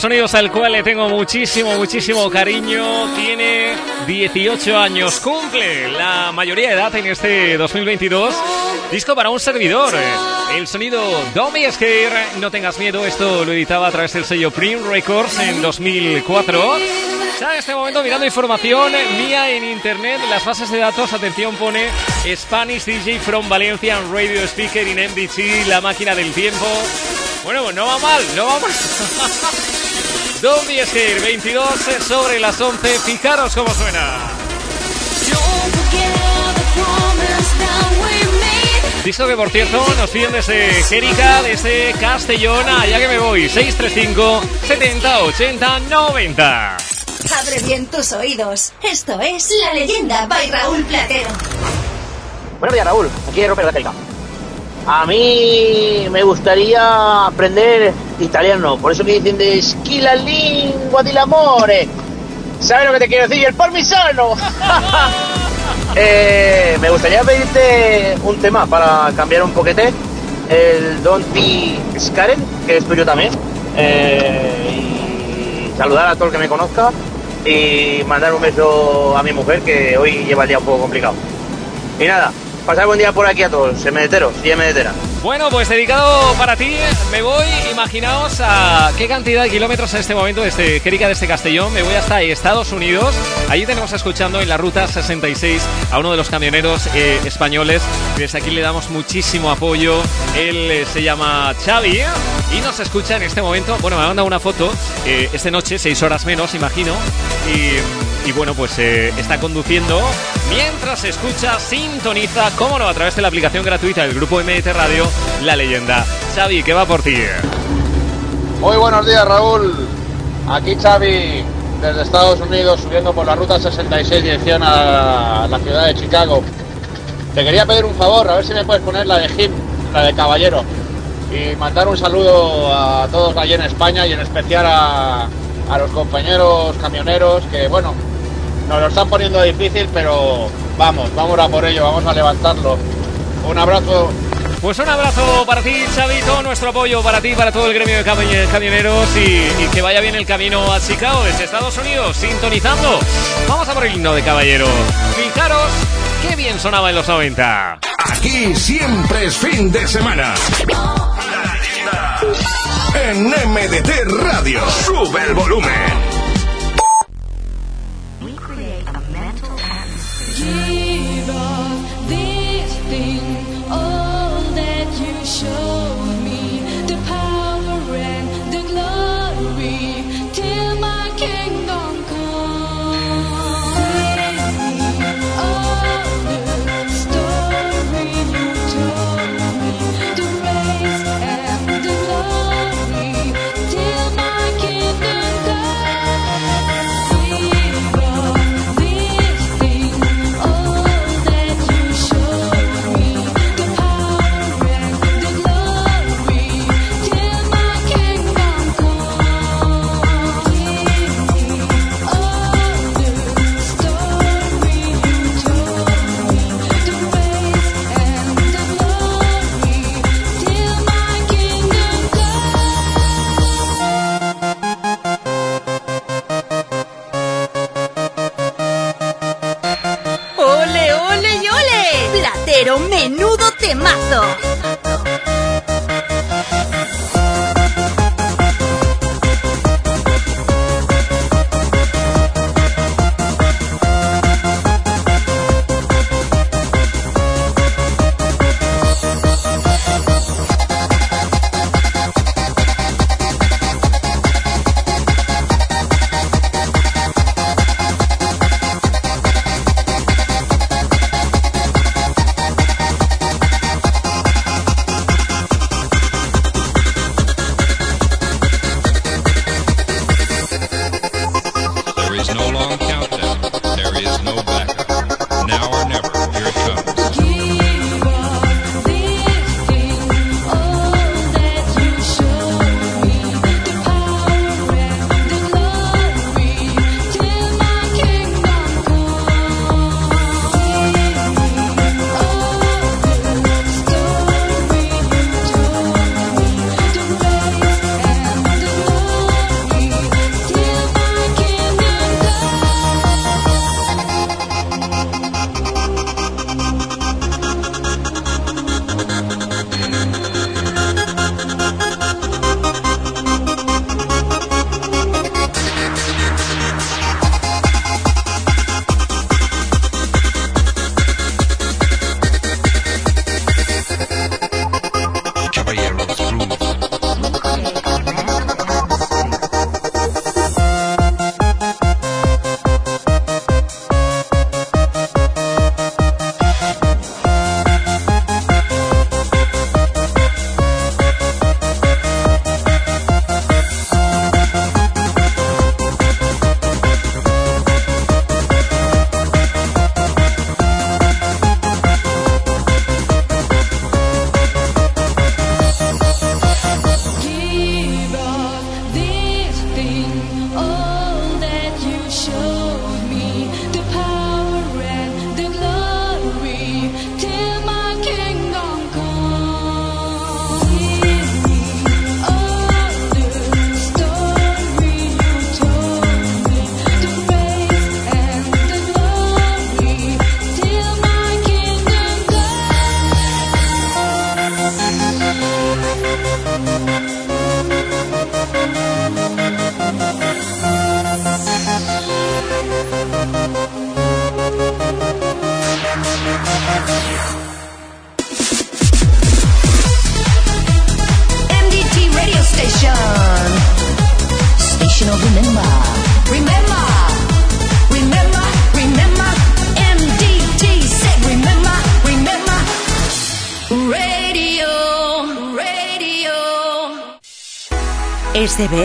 Los sonidos al cual le tengo muchísimo, muchísimo cariño. Tiene 18 años, cumple la mayoría de edad en este 2022. Disco para un servidor. El sonido Don't Scare, no tengas miedo. Esto lo editaba a través del sello Prim Records en 2004. Ya en este momento mirando información mía en internet, las bases de datos, atención, pone Spanish DJ from Valencia Radio Speaker in MDC, la máquina del tiempo. Bueno, pues no va mal, no va mal. Don't be scared, 22 sobre las 11, fijaros cómo suena. Disco que por cierto nos piden desde Jerica, desde Castellón, allá que me voy, 635 70 80 90. Abre bien tus oídos. Esto es La Leyenda by Raúl Platero. Buenos días, Raúl. Aquí es Roper de América. A mí me gustaría aprender italiano, por eso que dicen de la lingua dell'amore. ¿Sabes lo que te quiero decir? ¡El parmisano! Eh, me gustaría pedirte un tema para cambiar un poquete. El Don't Be Scared, que es tuyo también. Eh, y saludar a todo el que me conozca. Y mandar un beso a mi mujer, que hoy lleva el día un poco complicado. Y nada, pasar buen día por aquí a todos. Se medetero, si medetera. Bueno, pues dedicado para ti, me voy, imaginaos a qué cantidad de kilómetros en este momento desde Jerica, desde Castellón, me voy hasta Estados Unidos. Allí tenemos escuchando en la ruta 66 a uno de los camioneros eh, españoles. Desde aquí le damos muchísimo apoyo. Él eh, se llama Xavi y nos escucha en este momento. Bueno, me ha mandado una foto eh, esta noche, seis horas menos, imagino. Y, y bueno, pues eh, está conduciendo mientras escucha, sintoniza, cómo no, a través de la aplicación gratuita del grupo MT Radio, La Leyenda. Xavi, ¿qué va por ti? Muy buenos días, Raúl. Aquí Xavi, desde Estados Unidos, subiendo por la ruta 66 dirección a la ciudad de Chicago. Te quería pedir un favor, a ver si me puedes poner la de Jim, la de Caballero. Y mandar un saludo a todos allí en España y en especial a, a los compañeros camioneros que, bueno, nos lo están poniendo difícil, pero vamos, vamos a por ello, vamos a levantarlo. Un abrazo. Pues un abrazo para ti, Chavito, nuestro apoyo para ti, para todo el gremio de cami- camioneros y, y que vaya bien el camino a Chicago desde Estados Unidos, sintonizando. Vamos a por el himno de caballero. Fijaros qué bien sonaba en los 90. Aquí siempre es fin de semana. En MDT Radio. Sube el volumen. Give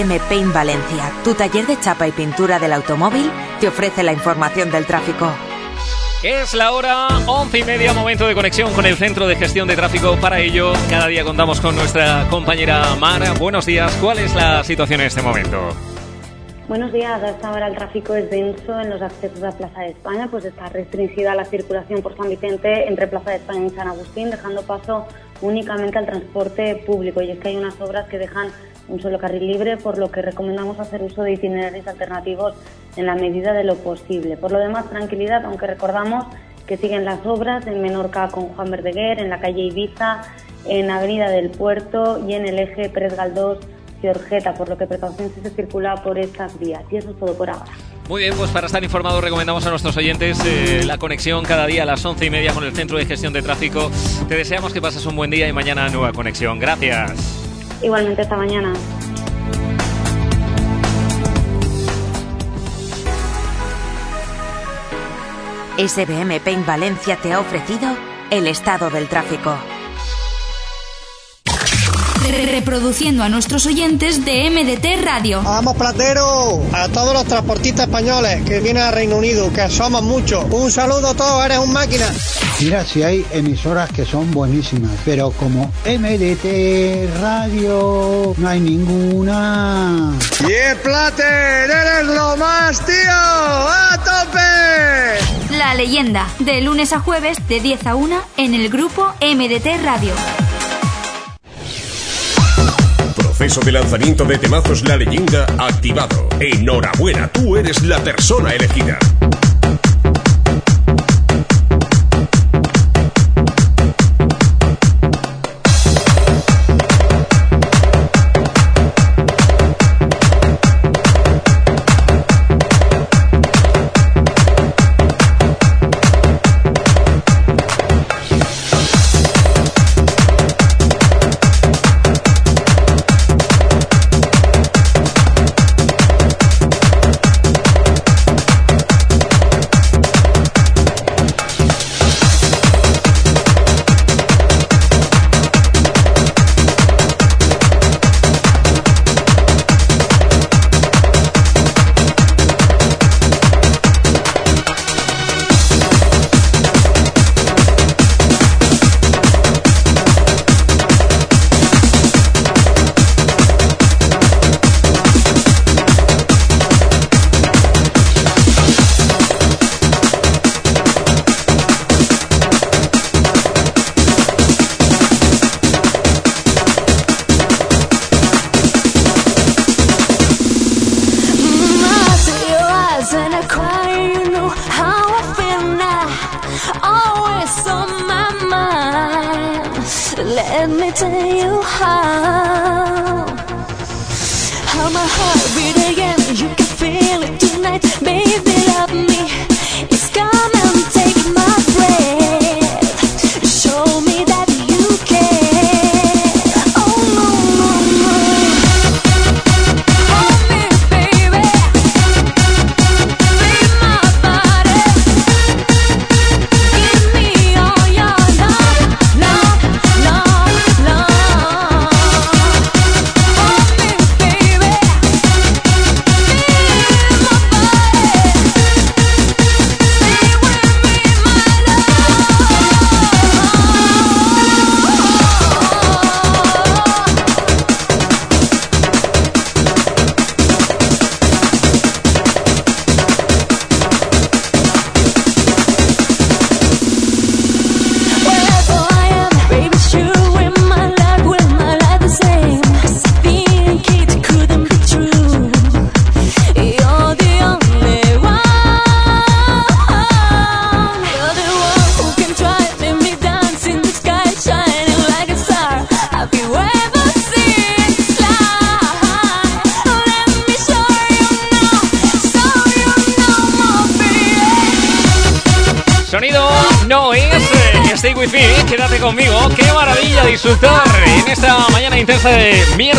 SBM Paint Valencia, tu taller de chapa y pintura del automóvil, te ofrece la información del tráfico. Es la hora once y media, momento de conexión con el Centro de Gestión de Tráfico. Para ello, cada día contamos con nuestra compañera Mara. Buenos días, ¿cuál es la situación en este momento? Buenos días, a esta hora el tráfico es denso en los accesos a Plaza de España, pues está restringida la circulación por San Vicente entre Plaza de España y San Agustín, dejando paso únicamente al transporte público. Y es que hay unas obras que dejan un solo carril libre, por lo que recomendamos hacer uso de itinerarios alternativos en la medida de lo posible. Por lo demás, tranquilidad, aunque recordamos que siguen las obras en Menorca con Juan Verdeguer, en la calle Ibiza, en Avenida del Puerto y en el eje Pérez Galdós Georgeta, por lo que precaución si se circula por estas vías. Y eso es todo por ahora. Muy bien, pues para estar informados recomendamos a nuestros oyentes eh, la conexión cada día a las once y media con el Centro de Gestión de Tráfico. Te deseamos que pases un buen día y mañana nueva conexión. Gracias. Igualmente esta mañana. SBM Paint Valencia te ha ofrecido el estado del tráfico. Re- Reproduciendo a nuestros oyentes de MDT Radio. Vamos, Platero, a todos los transportistas españoles que vienen al Reino Unido, que somos muchos. Un saludo a todos, eres un máquina. Mira si hay emisoras que son buenísimas, pero como MDT Radio no hay ninguna. Y el Plater, eres lo más, tío. ¡A tope! La leyenda, de lunes a jueves de 10 a 1 en el grupo MDT Radio. Proceso de lanzamiento de temazos La Leyenda activado. Enhorabuena, tú eres la persona elegida.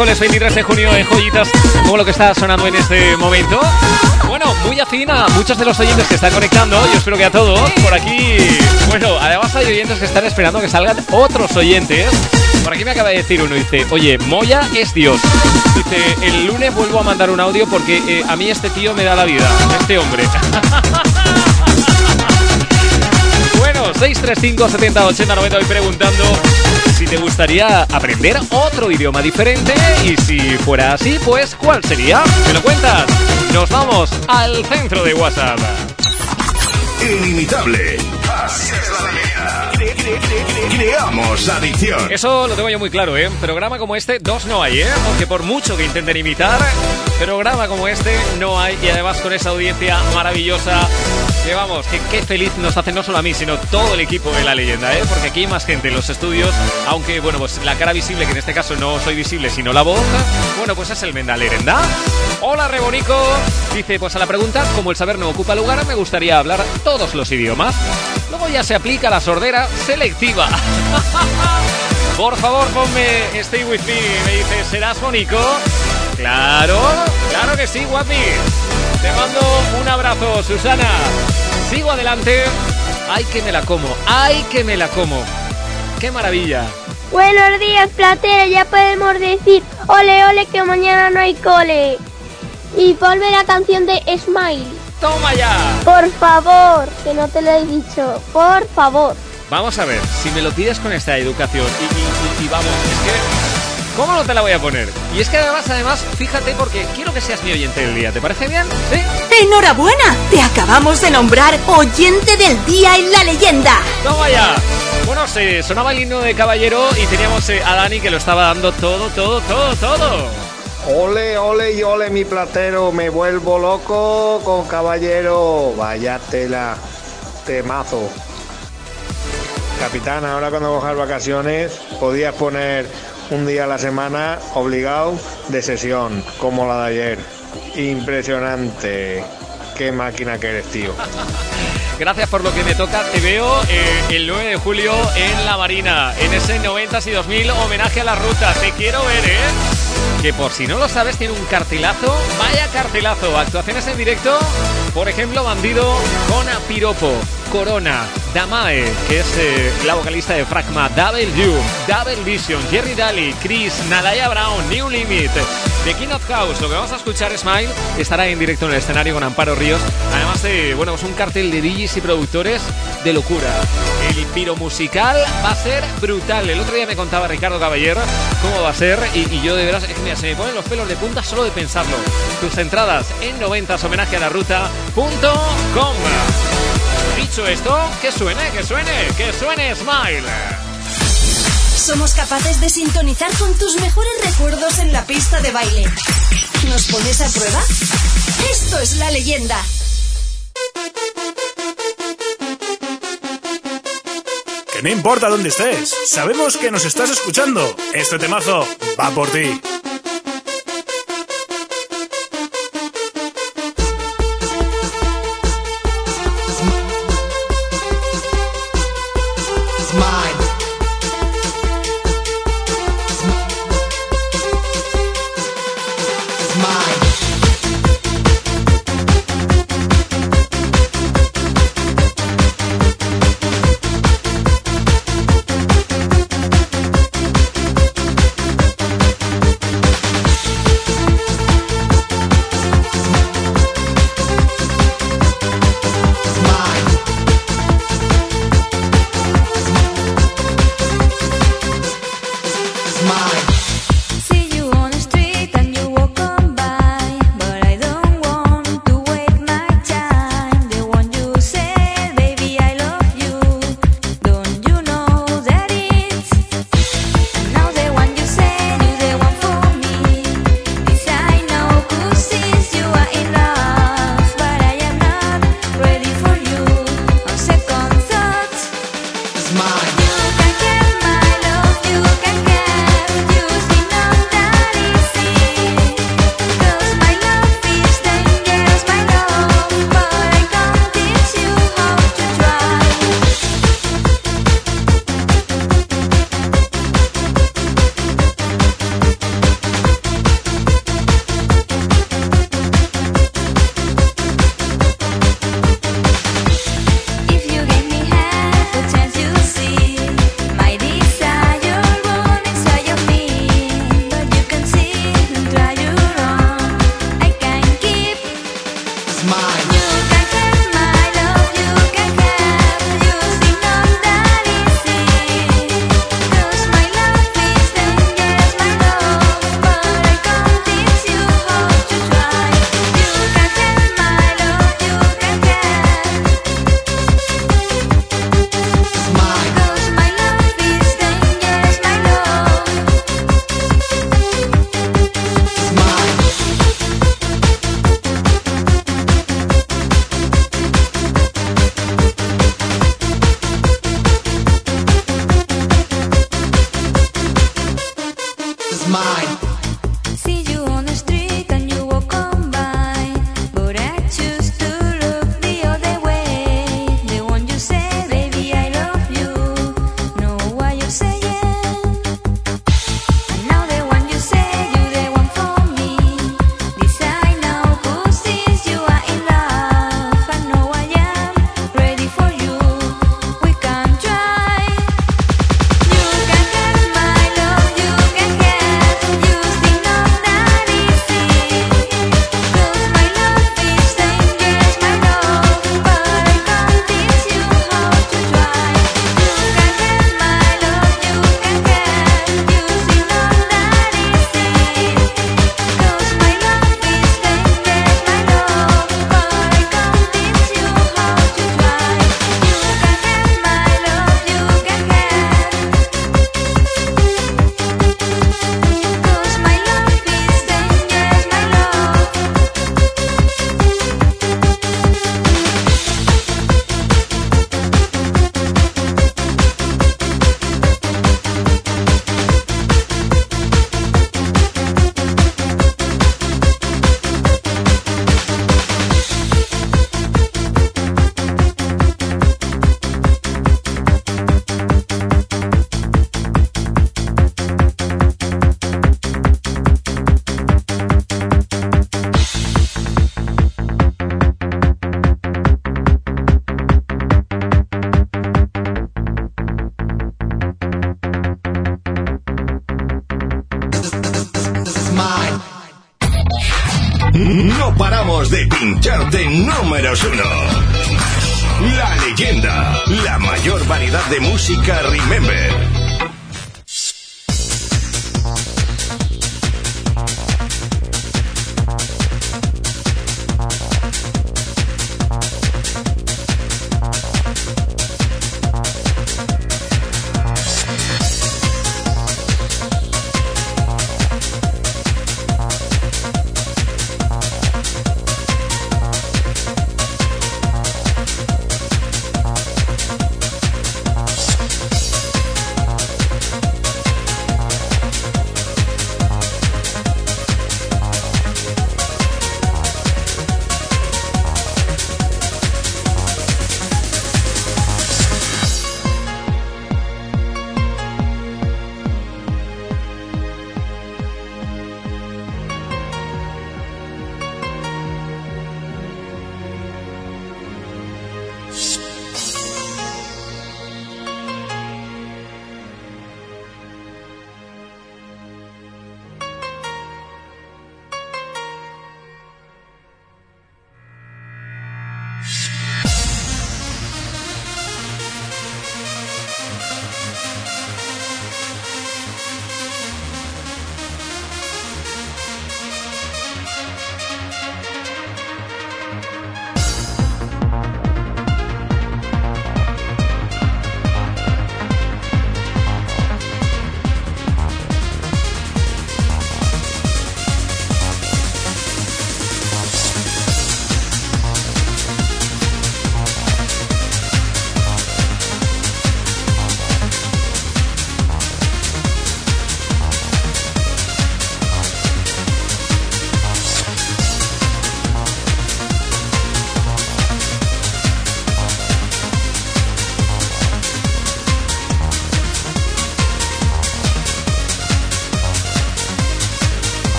Miércoles 23 de junio en Joyitas, como lo que está sonando en este momento. Bueno, muy afín a muchos de los oyentes que están conectando, yo espero que a todos. Por aquí, bueno, además hay oyentes que están esperando que salgan otros oyentes. Por aquí me acaba de decir uno, dice, oye, Moya es Dios. Dice, el lunes vuelvo a mandar un audio porque eh, a mí este tío me da la vida, este hombre. Bueno, 635 70 80 90 voy preguntando si te gusta gustaría aprender otro idioma diferente? Y si fuera así, pues ¿cuál sería? ¿Me lo cuentas? Nos vamos al centro de WhatsApp. Inimitable. Así es la leña. Cre- cre- cre- cre- Creamos adicción. Eso lo tengo yo muy claro, ¿eh? Programa como este, dos no hay, ¿eh? Porque por mucho que intenten imitar, programa como este no hay. Y además con esa audiencia maravillosa, que vamos, que qué feliz nos hace no solo a mí, sino todo el equipo de la leyenda, ¿eh? Porque aquí hay más gente en los estudios, aunque, bueno, pues la cara visible, que en este caso no soy visible, sino la voz, bueno, pues es el Mendalerenda. Hola, Rebonico. Dice, pues a la pregunta, como el saber no ocupa lugar, me gustaría hablar todos los idiomas. Luego ya se aplica la sordera selectiva. Por favor, ponme Stay With Me. Me dice, ¿serás Bonico? Claro, claro que sí, guapi. Te mando un abrazo, Susana. Sigo adelante. Ay, que me la como. Ay, que me la como. Qué maravilla. Buenos días, platero. Ya podemos decir ole, ole, que mañana no hay cole. Y ponme la canción de Smile. ¡Toma ya! Por favor, que no te lo he dicho. Por favor. Vamos a ver, si me lo pides con esta educación y, y- y- y vamos, es que... ¿Cómo no te la voy a poner? Y es que además, además, fíjate porque quiero que seas mi oyente del día. ¿Te parece bien? ¿Sí? ¡Enhorabuena! Te acabamos de nombrar oyente del día en la leyenda. ¡Toma ya! Bueno, se sonaba el himno de Caballero y teníamos eh, a Dani que lo estaba dando todo, todo, todo, todo. Ole, ole y ole mi platero, me vuelvo loco con caballero, vaya tela, temazo. Capitán, ahora cuando cojas vacaciones podías poner un día a la semana obligado de sesión, como la de ayer. Impresionante, qué máquina que eres, tío. Gracias por lo que me toca. Te veo eh, el 9 de julio en La Marina, en ese 90 y 2000 homenaje a la ruta. Te quiero ver, ¿eh? Que por si no lo sabes, tiene un cartelazo. Vaya cartelazo. Actuaciones en directo. Por ejemplo, Bandido con Piropo, Corona, Damae, que es eh, la vocalista de Fragma, Double U, Double Vision, Jerry Daly, Chris, Nalaya Brown, New Limit, The King of House. Lo que vamos a escuchar, Smile, estará en directo en el escenario con Amparo Ríos. Además de, bueno, es un cartel de DJs y productores de locura. El piro musical va a ser brutal. El otro día me contaba Ricardo Caballero cómo va a ser y, y yo de veras, es que mira, se me ponen los pelos de punta solo de pensarlo. Tus entradas en 90 homenaje a la ruta.com. Dicho esto, que suene, que suene, que suene Smile. Somos capaces de sintonizar con tus mejores recuerdos en la pista de baile. ¿Nos pones a prueba? Esto es la leyenda. Que no importa dónde estés, sabemos que nos estás escuchando. Este temazo va por ti.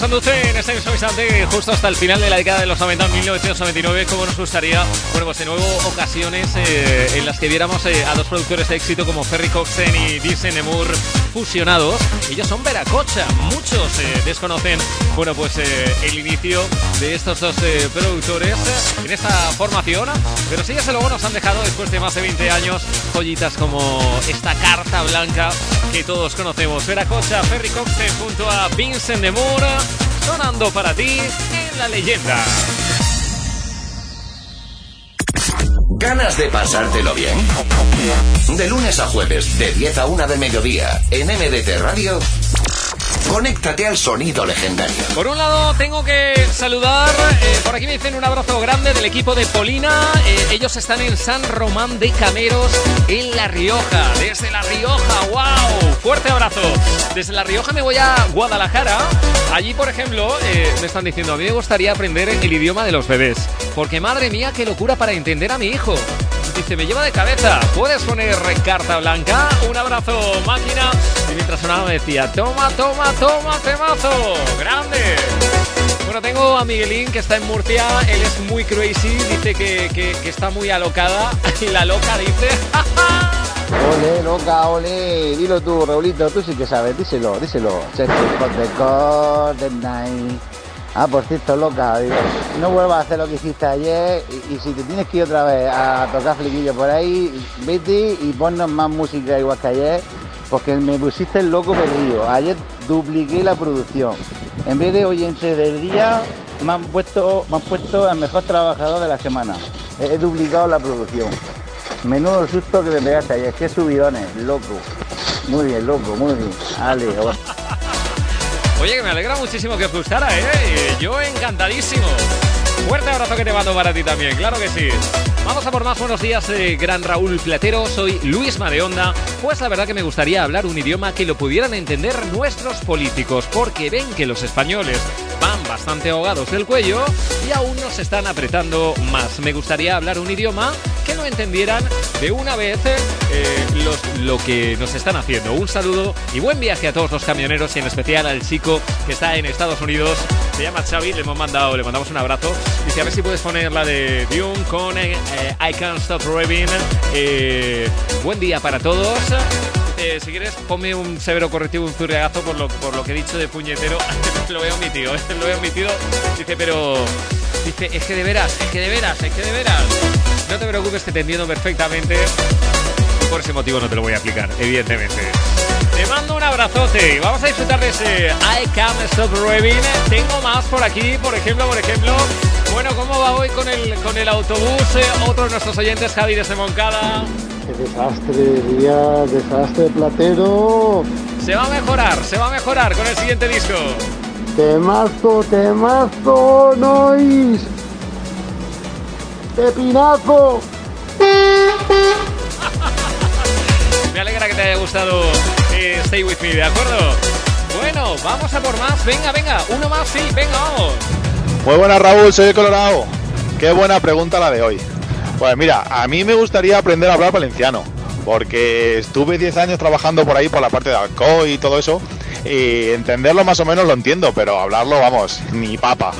Conduce en este mismo instante justo hasta el final de la década de los 90, 1999, como nos gustaría, bueno, pues de nuevo ocasiones eh, en las que viéramos eh, a dos productores de éxito como Ferry Coxen y Disney Nemur fusionados. Ellos son Veracocha, muchos eh, desconocen, bueno, pues eh, el inicio de estos dos eh, productores eh, en esta formación, pero sí, desde luego nos han dejado después de más de 20 años joyitas como esta carta blanca que todos conocemos. Veracocha, Ferry Coxen junto a Vincent de Moore, sonando para ti en la leyenda. ¿Ganas de pasártelo bien? De lunes a jueves, de 10 a 1 de mediodía, en MDT Radio, conéctate al sonido legendario. Por un lado, tengo que saludar, eh, por aquí me dicen un abrazo grande del equipo de Polina. Eh, ellos están en San Román de Cameros, en La Rioja. Desde La Rioja, wow, fuerte abrazo. Desde La Rioja me voy a Guadalajara. Allí, por ejemplo, eh, me están diciendo, a mí me gustaría aprender el idioma de los bebés. Porque madre mía, qué locura para entender a mi hijo. Dice, me lleva de cabeza. ¿Puedes poner carta blanca? Un abrazo, máquina. Y mientras sonaba me decía, toma, toma, toma, temazo. Grande. Bueno, tengo a Miguelín que está en Murcia. Él es muy crazy. Dice que, que- está muy alocada. Y la loca dice, Ole, loca, ole. Dilo tú, Raulito, tú sí que sabes, díselo, díselo. Ah, por cierto, loca, digo, no vuelvas a hacer lo que hiciste ayer y, y si te tienes que ir otra vez a tocar flequillo por ahí, vete y ponnos más música igual que ayer, porque me pusiste el loco perdido. Ayer dupliqué la producción. En vez de oyente del día, me han puesto, me han puesto el mejor trabajador de la semana. He, duplicado la producción. Menudo susto que me pegaste ayer, qué subidones, loco. Muy bien, loco, muy bien. Oh. Oye, que me alegra muchísimo que os ¿eh? Yo encantadísimo. Fuerte abrazo que te mando para ti también, claro que sí. Vamos a por más buenos días, eh, gran Raúl Platero. Soy Luis Madeonda. Pues la verdad que me gustaría hablar un idioma que lo pudieran entender nuestros políticos, porque ven que los españoles van bastante ahogados del cuello y aún nos están apretando más. Me gustaría hablar un idioma que no entendieran de una vez eh, los- lo que nos están haciendo. Un saludo y buen viaje a todos los camioneros y en especial al chico que está en Estados Unidos. Se llama Xavi, le hemos mandado, le mandamos un abrazo. Dice a ver si puedes poner la de Dune con eh, eh, I Can't Stop Raving. Eh, buen día para todos. Si quieres, ponme un severo correctivo, un zurriagazo por lo, por lo que he dicho de puñetero. lo veo omitido, eh, lo veo omitido. Dice, pero. Dice, es que de veras, es que de veras, es que de veras. No te preocupes que te entiendo perfectamente. Y por ese motivo no te lo voy a aplicar, evidentemente. Te mando un abrazote vamos a disfrutar de ese I Can't Stop Raving. Tengo más por aquí, por ejemplo, por ejemplo. Bueno, ¿cómo va hoy con el, con el autobús? Eh, otro de nuestros oyentes, Javi desde Moncada. Qué desastre, día, desastre platero. Se va a mejorar, se va a mejorar con el siguiente disco. Temazo, temazo, nois. Pepinazo. Me alegra que te haya gustado eh, Stay With Me, ¿de acuerdo? Bueno, vamos a por más. Venga, venga, uno más, sí, venga, vamos. Muy buenas Raúl, soy de Colorado. Qué buena pregunta la de hoy. Pues mira, a mí me gustaría aprender a hablar valenciano, porque estuve 10 años trabajando por ahí por la parte de Alcoy y todo eso, y entenderlo más o menos lo entiendo, pero hablarlo, vamos, ni papa.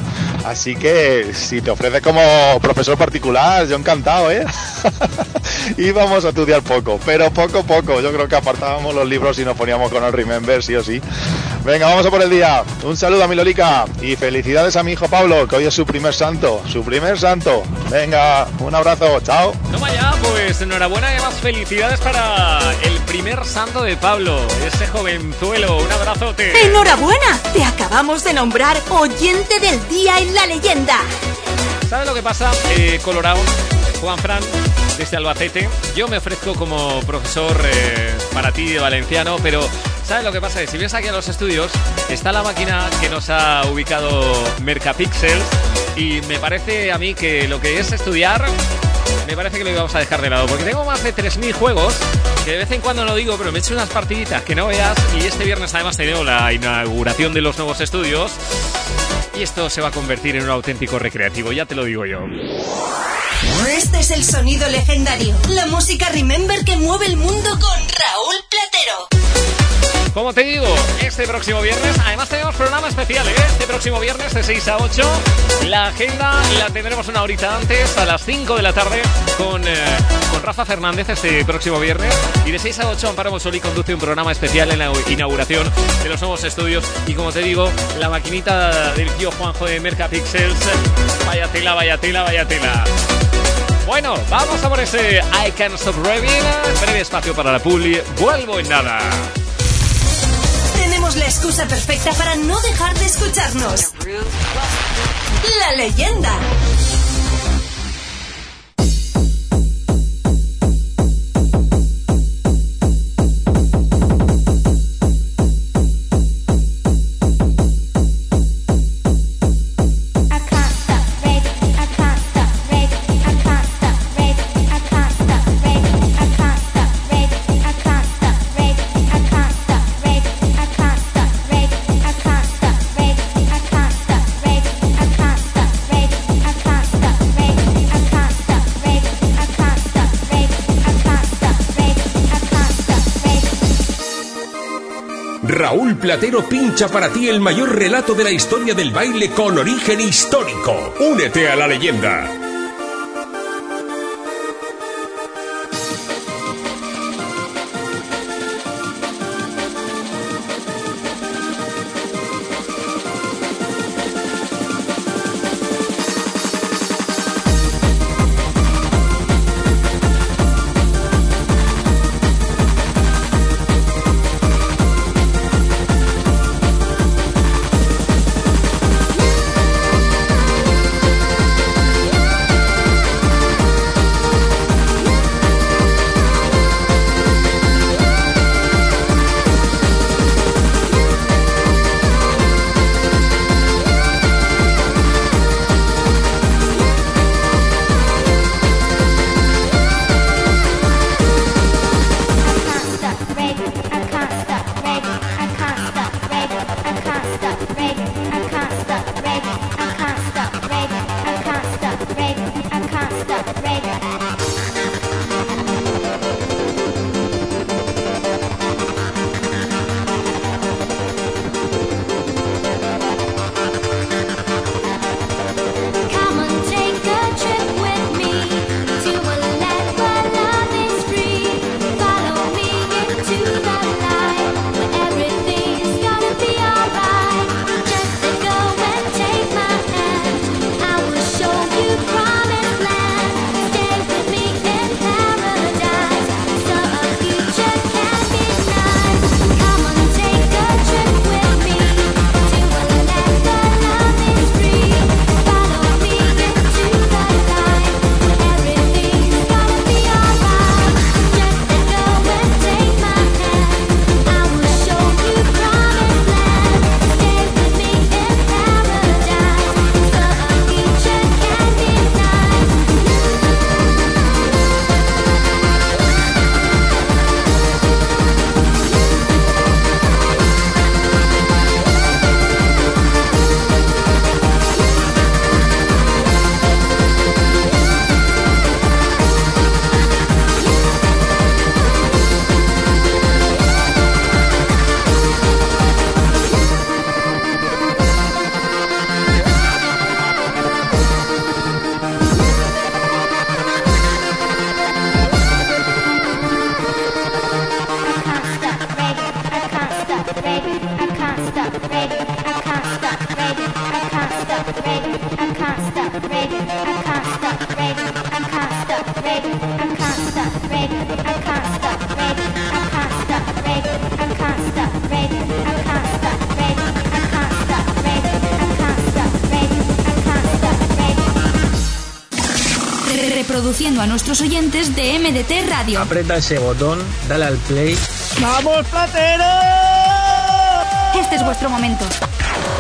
Así que si te ofreces como profesor particular, yo encantado, ¿eh? Íbamos a estudiar poco, pero poco, poco. Yo creo que apartábamos los libros y nos poníamos con el Remember, sí o sí. Venga, vamos a por el día. Un saludo a mi Lolica y felicidades a mi hijo Pablo, que hoy es su primer santo. Su primer santo. Venga, un abrazo, chao. Toma ya, pues enhorabuena y además felicidades para el primer santo de Pablo, ese jovenzuelo. Un abrazote. ¡Enhorabuena! Te acabamos de nombrar oyente del día en la leyenda. ¿Sabes lo que pasa? Eh, Colorado, Juan Fran, desde Albacete. Yo me ofrezco como profesor eh, para ti de valenciano, pero ¿sabes lo que pasa? Si vienes aquí a los estudios, está la máquina que nos ha ubicado Mercapixels y me parece a mí que lo que es estudiar, me parece que lo íbamos a dejar de lado, porque tengo más de 3.000 juegos que de vez en cuando no digo, pero me he hecho unas partiditas que no veas y este viernes además tenemos la inauguración de los nuevos estudios. Y esto se va a convertir en un auténtico recreativo, ya te lo digo yo. Este es el sonido legendario. La música Remember que mueve el mundo con Raúl. Como te digo, este próximo viernes, además tenemos programa especial, ¿eh? Este próximo viernes de 6 a 8. La agenda la tendremos una horita antes, a las 5 de la tarde, con, eh, con Rafa Fernández este próximo viernes. Y de 6 a 8, Amparo Mosoli conduce un programa especial en la inauguración de los nuevos estudios. Y como te digo, la maquinita del tío Juanjo de Mercapixels. Vaya tela, vaya tela, vaya tela. Bueno, vamos a por ese I Can't Stop Raving. Breve espacio para la publi. Vuelvo en nada. La excusa perfecta para no dejar de escucharnos. La leyenda. Platero pincha para ti el mayor relato de la historia del baile con origen histórico. Únete a la leyenda. Reproduciendo a nuestros oyentes de MDT Radio. Aprieta ese botón, dale al play. ¡Vamos, Platero! Este es vuestro momento.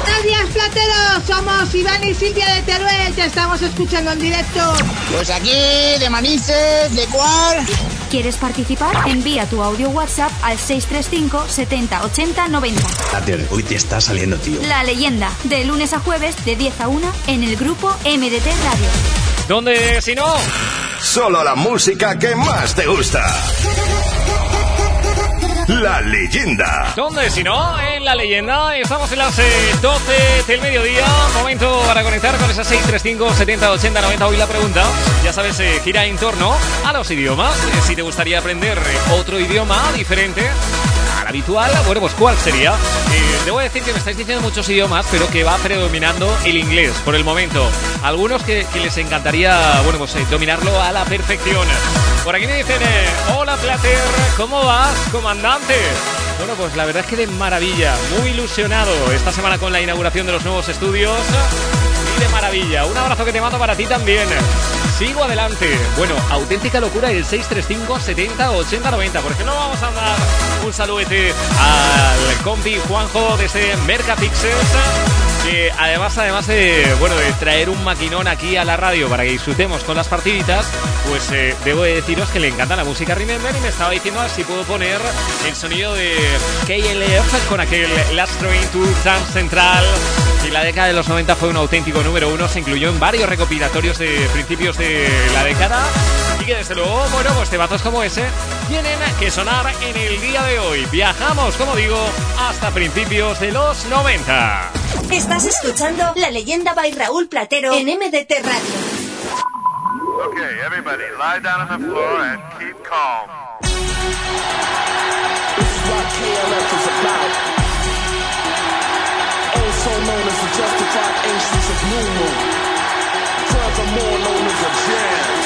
Buenos días, plateros. Somos Iván y Silvia de Teruel. Te estamos escuchando en directo. Pues aquí, de Manises, de Cuar. ¿Quieres participar? Envía tu audio WhatsApp al 635 70 80 90. Plater, hoy te está saliendo, tío. La leyenda, de lunes a jueves, de 10 a 1, en el grupo MDT Radio. ¿Dónde si no? Solo la música que más te gusta. La leyenda. ¿Dónde si no? En la leyenda. Estamos en las eh, 12 del mediodía. Momento para conectar con esas 635 70 80 90. Hoy la pregunta, ya sabes, eh, gira en torno a los idiomas. Eh, si te gustaría aprender otro idioma diferente habitual, bueno, pues ¿cuál sería? Eh, debo decir que me estáis diciendo muchos idiomas, pero que va predominando el inglés por el momento. Algunos que, les encantaría, bueno, pues eh, dominarlo a la perfección. Por aquí me dicen, eh, hola Plater, ¿cómo vas, comandante? Bueno, pues la verdad es que de maravilla, muy ilusionado esta semana con la inauguración de los nuevos estudios. Y de maravilla, un abrazo que te mando para ti también. Sigo adelante. Bueno, auténtica locura el 635 70 80 90. ¿Por qué no vamos a dar un saludete al compi Juanjo desde Mercapixels? Que además, además de, bueno, de traer un maquinón aquí a la radio para que disfrutemos con las partiditas, pues eh, debo de deciros que le encanta la música Remember y me estaba diciendo si puedo poner el sonido de KLF con aquel Last Train to Trans Central. Y la década de los 90 fue un auténtico número uno, se incluyó en varios recopilatorios de principios de la década. Y que desde luego, bueno, pues temazos como ese tienen que sonar en el día de hoy. Viajamos, como digo, hasta principios de los 90. Estás escuchando La Leyenda by Raúl Platero en MDT Radio. Okay, everybody, lie down on the floor and keep calm. This is what KLF is about. Also known as the justified ancients of New Moon. Furthermore known as a jam.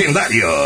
Sonidos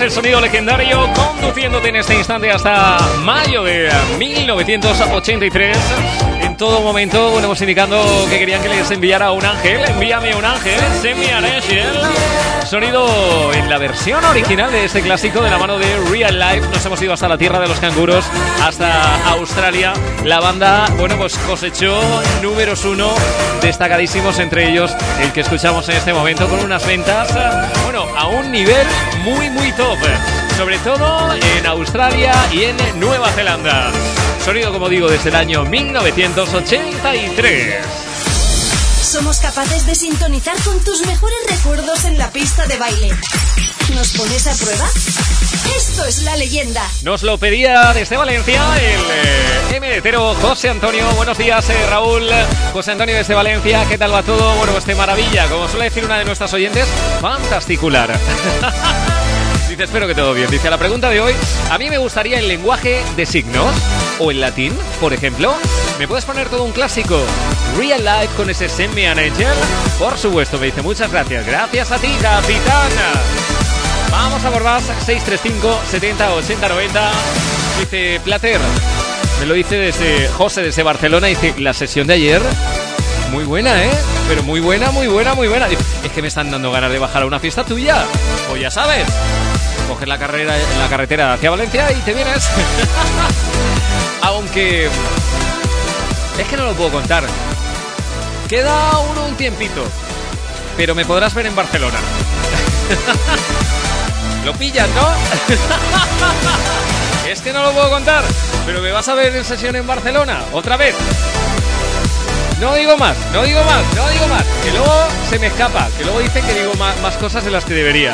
el sonido legendario conduciéndote en este instante hasta mayo de 1983. En todo momento, bueno, hemos indicando que querían que les enviara un ángel. Envíame un ángel, an angel. Sonido en la versión original de este clásico de la mano de Real Life. Nos hemos ido hasta la tierra de los canguros, hasta Australia. La banda, bueno, pues cosechó números uno destacadísimos, entre ellos el que escuchamos en este momento, con unas ventas, bueno, a un nivel muy, muy top. Sobre todo en Australia y en Nueva Zelanda. Sonido, como digo, desde el año 1983. Somos capaces de sintonizar con tus mejores recuerdos en la pista de baile. ¿Nos pones a prueba? Esto es la leyenda. Nos lo pedía desde Valencia el eh, MDTero José Antonio. Buenos días, eh, Raúl. José Antonio desde Valencia. ¿Qué tal va todo? Bueno, de maravilla. Como suele decir una de nuestras oyentes, fantasticular. Dice, espero que todo bien. Dice, la pregunta de hoy, a mí me gustaría el lenguaje de signos o el latín, por ejemplo. ¿Me puedes poner todo un clásico? Real Life con ese Send Me an Angel. Por supuesto, me dice, muchas gracias. Gracias a ti, capitana. Vamos a por más 635 70 80 90 Dice Plater Me lo dice desde José desde Barcelona Dice la sesión de ayer Muy buena, ¿eh? Pero muy buena, muy buena, muy buena. Es que me están dando ganas de bajar a una fiesta tuya. O ya sabes Coges la, carrera, la carretera hacia Valencia y te vienes. Aunque Es que no lo puedo contar. Queda uno un tiempito Pero me podrás ver en Barcelona Lo pillas, ¿no? es que no lo puedo contar, pero me vas a ver en sesión en Barcelona, otra vez. No digo más, no digo más, no digo más. Que luego se me escapa, que luego dicen que digo más, cosas de las que debería.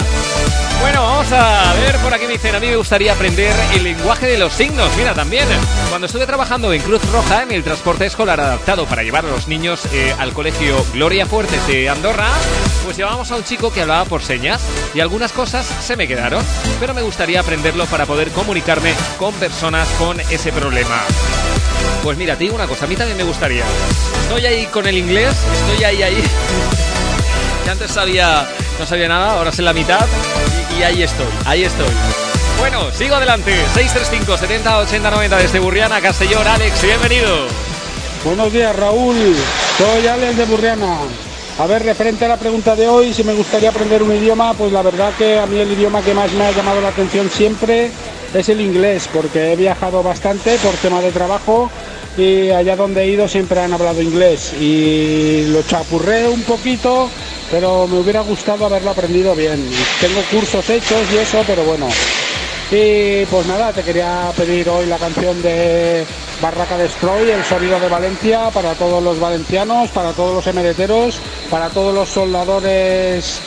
Bueno, vamos a ver por aquí me dicen, a mí me gustaría aprender el lenguaje de los signos. Mira, también, cuando estuve trabajando en Cruz Roja, en el transporte escolar adaptado para llevar a los niños eh, al colegio Gloria Fuertes de Andorra, pues llevábamos a un chico que hablaba por señas y algunas cosas se me quedaron, pero me gustaría aprenderlo para poder comunicarme con personas con ese problema. Pues mira, te digo una cosa, a mí también me gustaría. Estoy ahí con el inglés, estoy ahí, ahí. Que antes sabía, no sabía nada, ahora sé la mitad y, ahí estoy, ahí estoy. Bueno, sigo adelante. 635 70 80 90 desde Burriana, Castellón. Alex, bienvenido. Buenos días, Raúl. Soy Alex de Burriana. A ver, referente a la pregunta de hoy, si me gustaría aprender un idioma, pues la verdad que a mí el idioma que más me ha llamado la atención siempre es el inglés, porque he viajado bastante por tema de trabajo y allá donde he ido siempre han hablado inglés y lo chapurré un poquito, pero me hubiera gustado haberlo aprendido bien. Tengo cursos hechos y eso, pero bueno, y pues nada, te quería pedir hoy la canción de Barraca Destroy, el sonido de Valencia, para todos los valencianos, para todos los emereteros, para todos los soldadores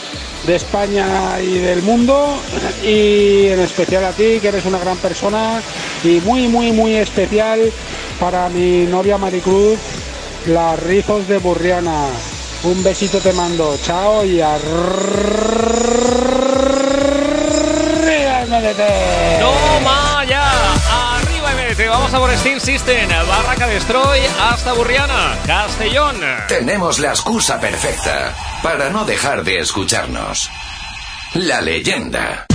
de España y del mundo, y en especial a ti, que eres una gran persona, y muy, muy, muy especial para mi novia Maricruz, las Rizos de Burriana. Un besito te mando, chao y a ¡Toma ya! ¡Arriba MDT! Vamos a por Steam System, Barraca Destroy, hasta Burriana, Castellón. Tenemos la excusa perfecta para no dejar de escucharnos. La leyenda.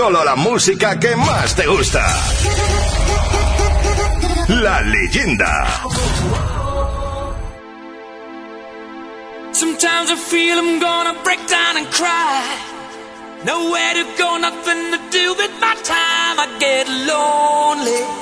Solo la música que más te gusta. La leyenda. Sometimes I feel I'm gonna break down and cry. Nowhere to go, nothing to do with my time. I get lonely.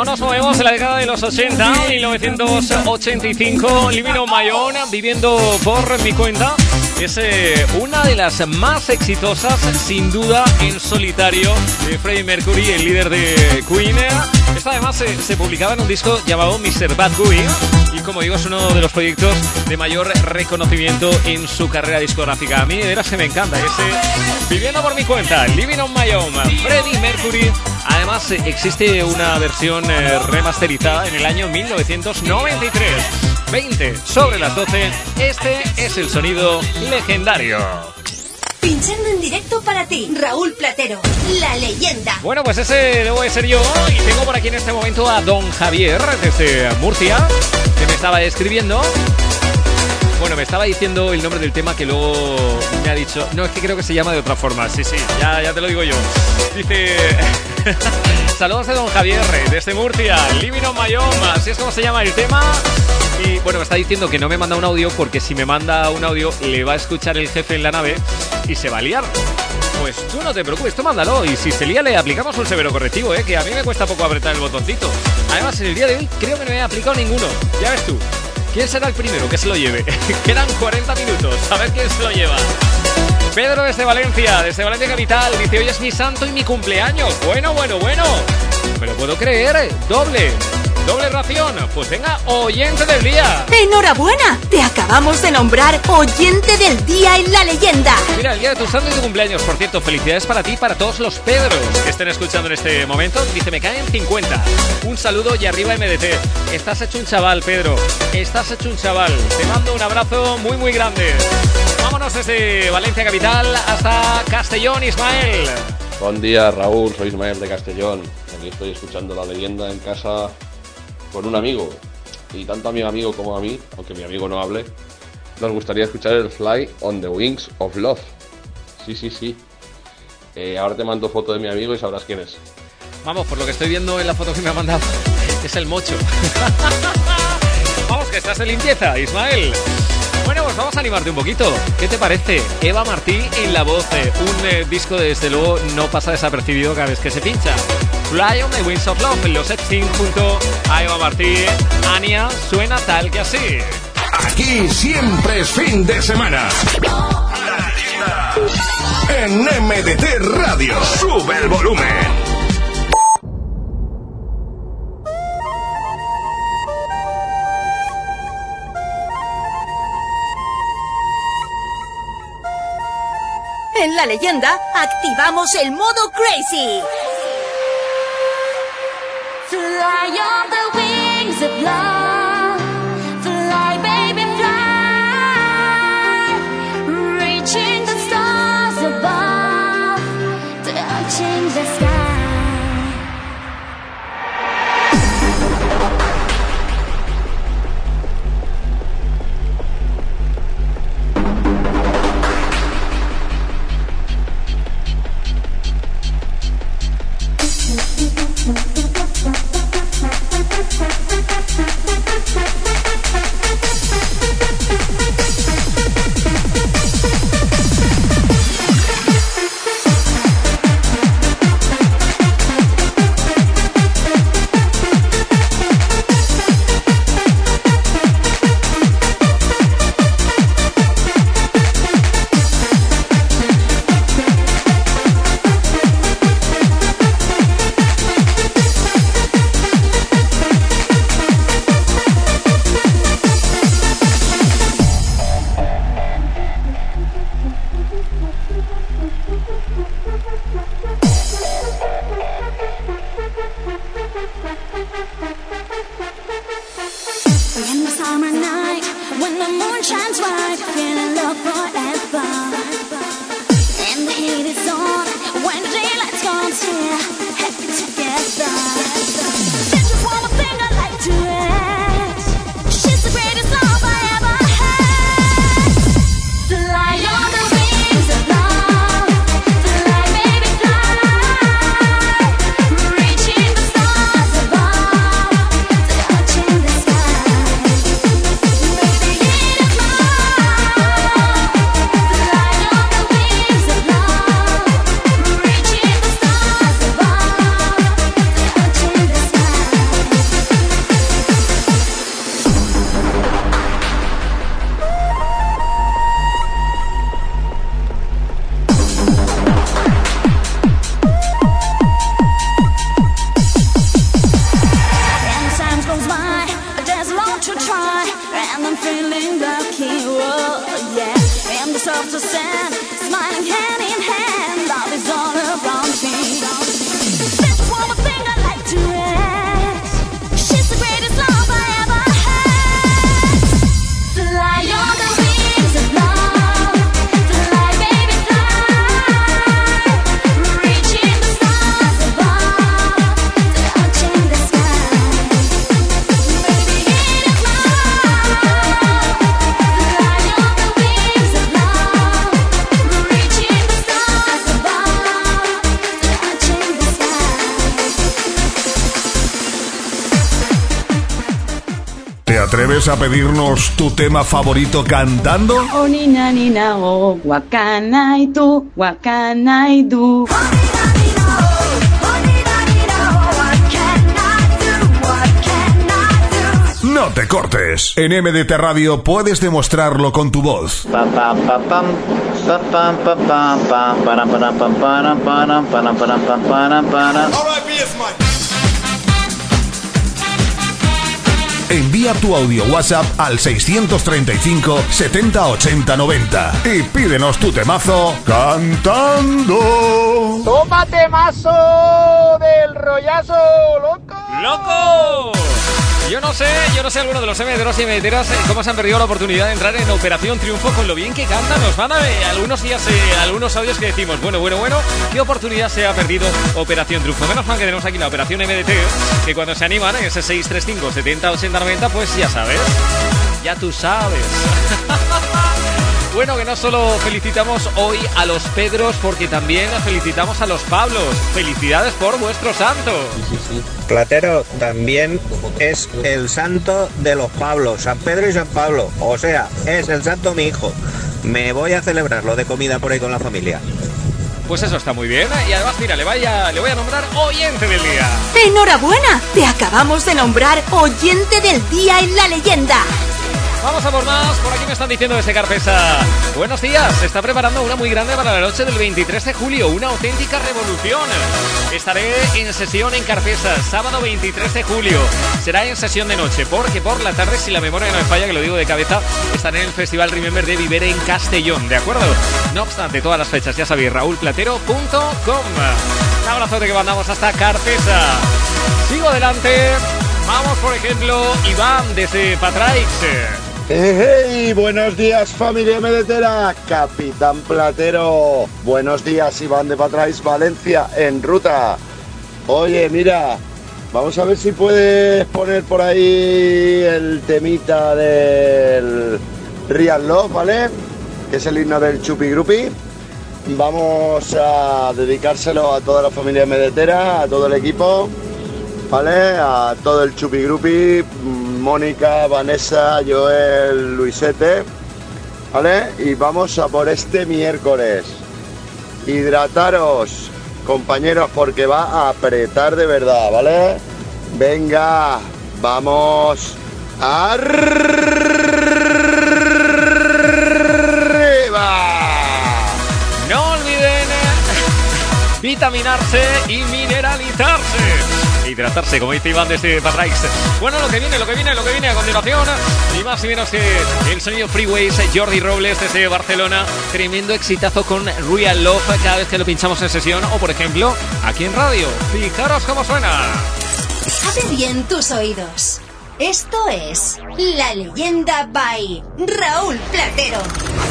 No nos movemos en la década de los 80, 1985, Living on My Own, viviendo por mi cuenta. Es eh, una de las más exitosas, sin duda, en solitario de Freddie Mercury, el líder de Queen. Esta además se, se publicaba en un disco llamado Mr. Bad Guy y como digo es uno de los proyectos de mayor reconocimiento en su carrera discográfica. A mí de veras que me encanta ese Viviendo por mi cuenta, Living on My Own, Freddie Mercury. Además eh, existe una versión eh, remasterizada en el año 1993. 20 sobre las 12, este es el sonido legendario. Pinchando en directo para ti, Raúl Platero, la leyenda. Bueno, pues ese debo de ser yo y tengo por aquí en este momento a don Javier desde Murcia, que me estaba escribiendo. Bueno, me estaba diciendo el nombre del tema que luego me ha dicho. No, es que creo que se llama de otra forma. Sí, sí, ya, ya te lo digo yo. Dice. Saludos de don Javier desde Murcia, Living on My Own, así es como se llama el tema. Y bueno, me está diciendo que no me manda un audio porque si me manda un audio le va a escuchar el jefe en la nave y se va a liar. Pues tú no te preocupes, tú mándalo y si se lía le aplicamos un severo correctivo, ¿eh? que a mí me cuesta poco apretar el botoncito. Además, en el día de hoy creo que no he aplicado ninguno. Ya ves tú. ¿Quién será el primero que se lo lleve? Quedan 40 minutos, a ver quién se lo lleva. Pedro desde Valencia, desde Valencia Capital, dice hoy es mi santo y mi cumpleaños. Bueno, bueno, bueno. Me lo puedo creer, ¿eh? doble. Doble ración. Pues venga, oyente del día. ¡Enhorabuena! Te acabamos de nombrar oyente del día en la leyenda. Mira, el día de tu santo y tu cumpleaños, por cierto, felicidades para ti y para todos los Pedros que estén escuchando en este momento. Dice, me caen 50. Un saludo y arriba MDT. Estás hecho un chaval, Pedro. Estás hecho un chaval. Te mando un abrazo muy, muy grande. Vámonos desde Valencia Capital hasta Castellón, Ismael. Buen día, Raúl. Soy Ismael de Castellón. Aquí estoy escuchando la leyenda en casa con un amigo. Y tanto a mi amigo como a mí, aunque mi amigo no hable, nos gustaría escuchar el Fly on the Wings of Love. Sí, sí, sí. Eh, ahora te mando foto de mi amigo y sabrás quién es. Vamos, por lo que estoy viendo en la foto que me ha mandado, es el mocho. vamos, que estás de limpieza, Ismael. Bueno, pues vamos a animarte un poquito. ¿Qué te parece? Eva Martí en la voz, eh, un eh, disco desde luego no pasa desapercibido cada vez que se pincha. Fly on the Wings of Love, los Epstein junto a Eva Martí. Ania suena tal que así. Aquí siempre es fin de semana. En MDT Radio, sube el volumen. En la leyenda activamos el modo Crazy. Fly on the wings of love. Thank you. Pedirnos tu tema favorito cantando? Oh nina oh No te cortes. En MDT Radio puedes demostrarlo con tu voz. Envía tu audio WhatsApp al 635 70 80 90 y pídenos tu temazo cantando. ¡Tómate mazo del rollazo, loco! ¡Loco! Yo no sé, yo no sé alguno de los MDeros y MDeras eh, cómo se han perdido la oportunidad de entrar en Operación Triunfo con lo bien que cantan. Nos van a ver algunos días, eh, algunos audios que decimos, bueno, bueno, bueno, ¿qué oportunidad se ha perdido Operación Triunfo? Menos mal que tenemos aquí la Operación MDT, que cuando se animan en ese 635 70 80 90, pues ya sabes, ya tú sabes. Bueno, que no solo felicitamos hoy a los Pedros, porque también felicitamos a los Pablos. Felicidades por vuestro santo. Platero también es el santo de los Pablos, San Pedro y San Pablo. O sea, es el santo mi hijo. Me voy a celebrarlo de comida por ahí con la familia. Pues eso está muy bien. Y además, mira, le, vaya, le voy a nombrar oyente del día. ¡Enhorabuena! Te acabamos de nombrar oyente del día en la leyenda. Vamos a por más. Por aquí me están diciendo desde Carpesa. Buenos días. Se está preparando una muy grande para la noche del 23 de julio. Una auténtica revolución. Estaré en sesión en Carpesa. Sábado 23 de julio. Será en sesión de noche. Porque por la tarde, si la memoria no me falla, que lo digo de cabeza, estaré en el Festival Remember de Viver en Castellón. ¿De acuerdo? No obstante, todas las fechas, ya sabéis, raulplatero.com. Un abrazote que mandamos hasta Carpesa. Sigo adelante. Vamos, por ejemplo, Iván desde Patraix. Hey, hey, buenos días familia medetera, Capitán Platero. Buenos días Iván de Patrais, Valencia, en ruta. Oye, mira, vamos a ver si puedes poner por ahí el temita del Real Love, ¿vale? Que es el himno del Chupi Grupi. Vamos a dedicárselo a toda la familia medetera, a todo el equipo, ¿vale? A todo el Chupi Grupi, Mónica, Vanessa, Joel, Luisete, ¿vale? Y vamos a por este miércoles. Hidrataros, compañeros, porque va a apretar de verdad, ¿vale? Venga, vamos arriba. No olviden vitaminarse y mineralizarse. Hidratarse, como dice Iván desde Patraix. Bueno, lo que viene, lo que viene, lo que viene a continuación. Ni más ni menos que el sonido Freeways, Jordi Robles desde Barcelona. Tremendo exitazo con Real Love cada vez que lo pinchamos en sesión. O, por ejemplo, aquí en radio. Fijaros cómo suena. Abre bien tus oídos. Esto es La Leyenda by Raúl Platero.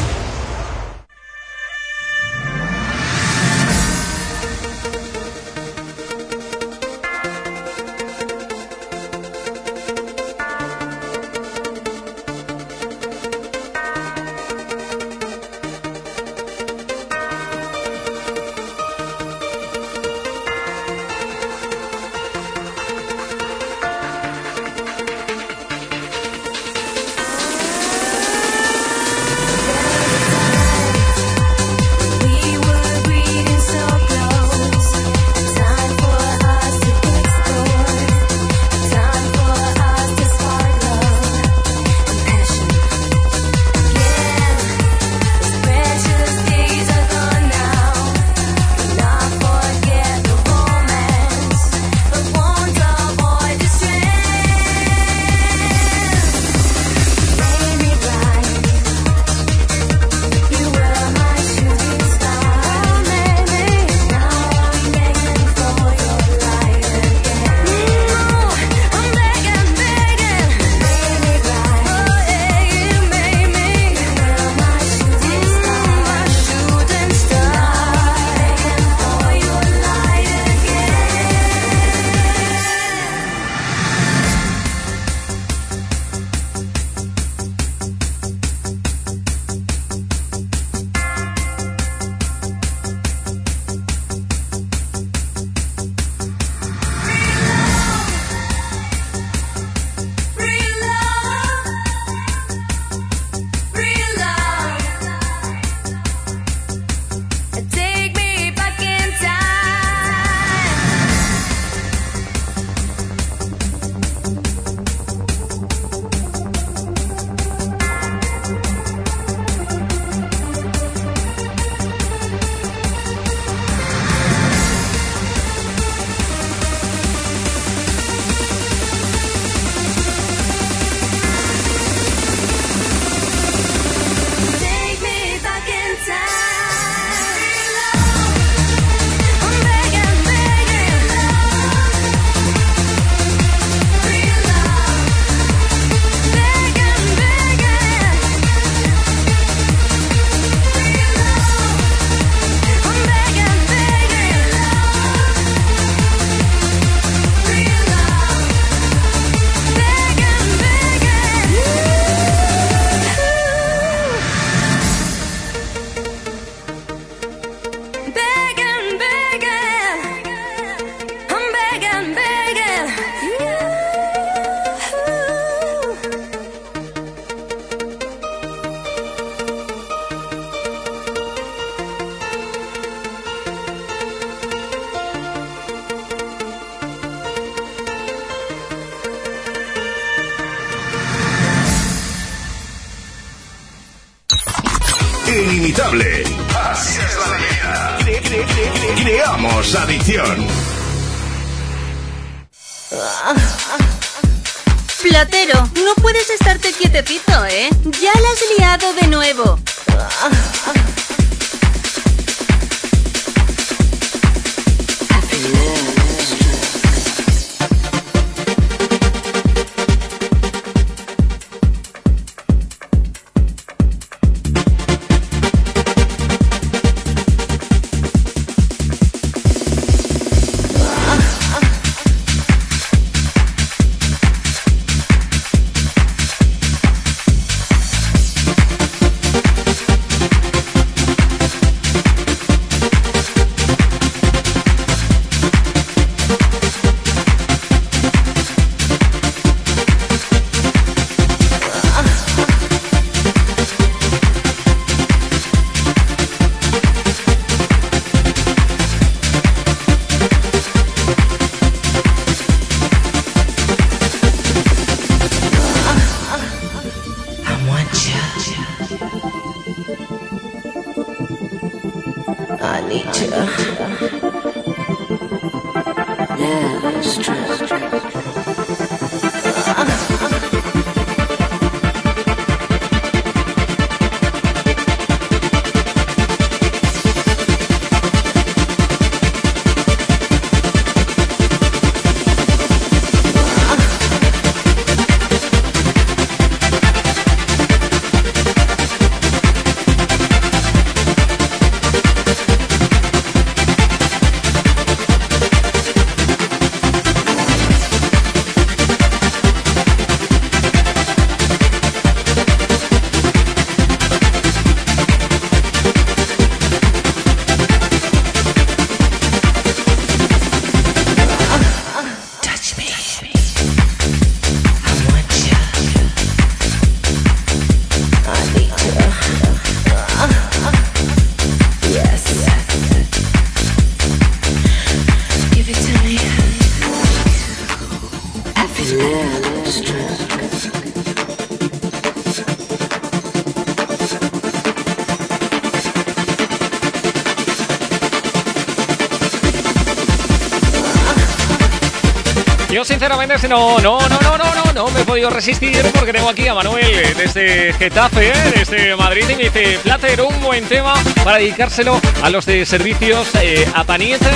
No, no, no, no, no, no, no me he podido resistir porque tengo aquí a Manuel eh, desde Getafe, eh, desde Madrid y me dice, Plater, un buen tema para dedicárselo a los de servicios eh, a Panieta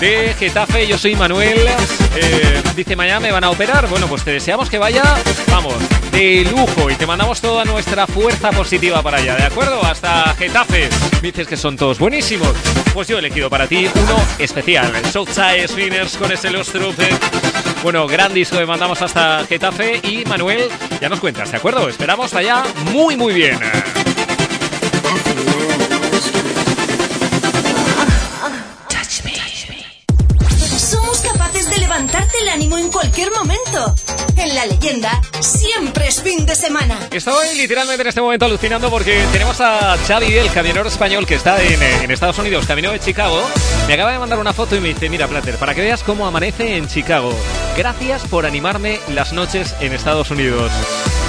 de Getafe. Yo soy Manuel, eh, dice mañana me van a operar. Bueno, pues te deseamos que vaya, vamos, de lujo y te mandamos toda nuestra fuerza positiva para allá, ¿de acuerdo? Hasta Getafe. Dices que son todos buenísimos. Pues yo he elegido para ti uno especial, Southside Spinners con ese Lustrup. eh. Bueno, gran disco que mandamos hasta Getafe y Manuel, ya nos cuentas, ¿de acuerdo? Esperamos allá muy, muy bien. Touch me. Somos capaces de levantarte el ánimo en cualquier momento. En la leyenda, siempre es fin de semana. Estoy literalmente en este momento alucinando porque tenemos a Xavi, el camionero español que está en, en Estados Unidos, camino de Chicago. Me acaba de mandar una foto y me dice, mira, Plater, para que veas cómo amanece en Chicago. Gracias por animarme las noches en Estados Unidos.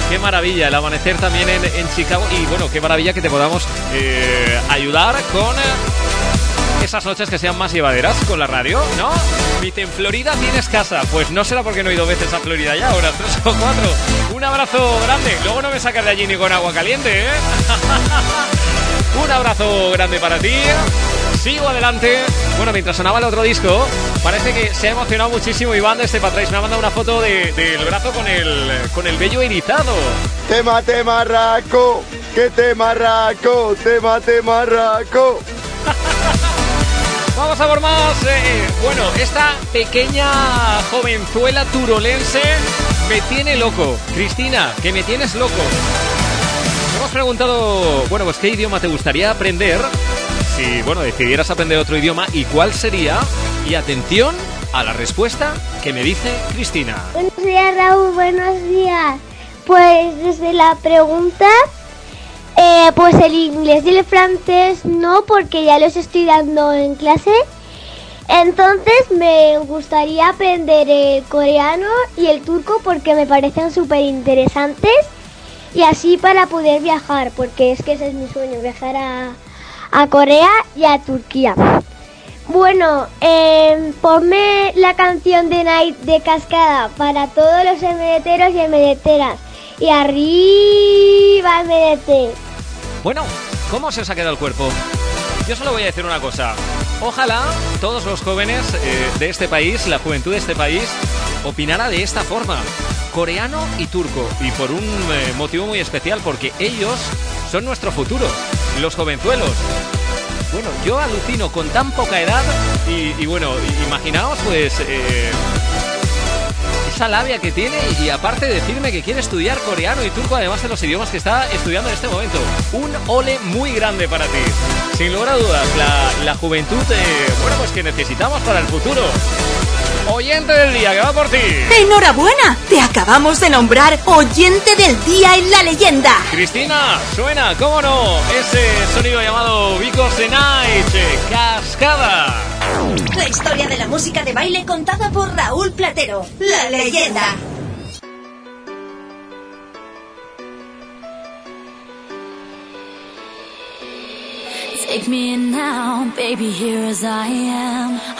Qué maravilla el amanecer también en, en Chicago y bueno, qué maravilla que te podamos eh, ayudar con... eh, esas noches que sean más llevaderas con la radio, ¿no? Dice, en Florida tienes casa. Pues no será porque no he ido veces a Florida ya, ahora tres o cuatro. Un abrazo grande. Luego no me sacas de allí ni con agua caliente, ¿eh? Un abrazo grande para ti. Sigo adelante. Bueno, mientras sonaba el otro disco, parece que se ha emocionado muchísimo Iván de este Patrais. Me ha mandado una foto de- del brazo con el, con el vello erizado. Tema, tema, raco, que tema, raco, tema, tema, raco. Vamos a por más. eh, bueno, esta pequeña jovenzuela turolense me tiene loco. Cristina, que me tienes loco. Hemos preguntado, bueno, pues qué idioma te gustaría aprender si, bueno, decidieras aprender otro idioma y cuál sería. Y atención a la respuesta que me dice Cristina. Buenos días, Raúl, buenos días. Pues desde la pregunta, eh, pues el inglés y el francés no, porque ya los estoy dando en clase. Entonces me gustaría aprender el coreano y el turco porque me parecen súper interesantes. y así para poder viajar, porque es que ese es mi sueño, viajar a, a Corea y a Turquía. Bueno, eh, ponme la canción de Night de Cascada para todos los MDTeros y MDTeras. Y arriba MDT. Bueno, ¿cómo se os ha quedado el cuerpo? Yo solo voy a decir una cosa. Ojalá todos los jóvenes eh, de este país, la juventud de este país, opinara de esta forma. Coreano y turco. Y por un eh, motivo muy especial, porque ellos son nuestro futuro. Los jovenzuelos. Bueno, yo alucino con tan poca edad y, bueno, imaginaos pues eh, esa labia que tiene y aparte decirme que quiere estudiar coreano y turco además de los idiomas que está estudiando en este momento. Un ole muy grande para ti. Sin lugar a dudas, la, la juventud, eh, bueno pues que necesitamos para el futuro. Oyente del día, que va por ti. ¡Enhorabuena! Te acabamos de nombrar oyente del día en la leyenda. Cristina, suena, cómo no, ese sonido llamado the Night, eh, cascada. La historia de la música de baile contada por Raúl Platero, la leyenda. Take me in now, baby, here as I am.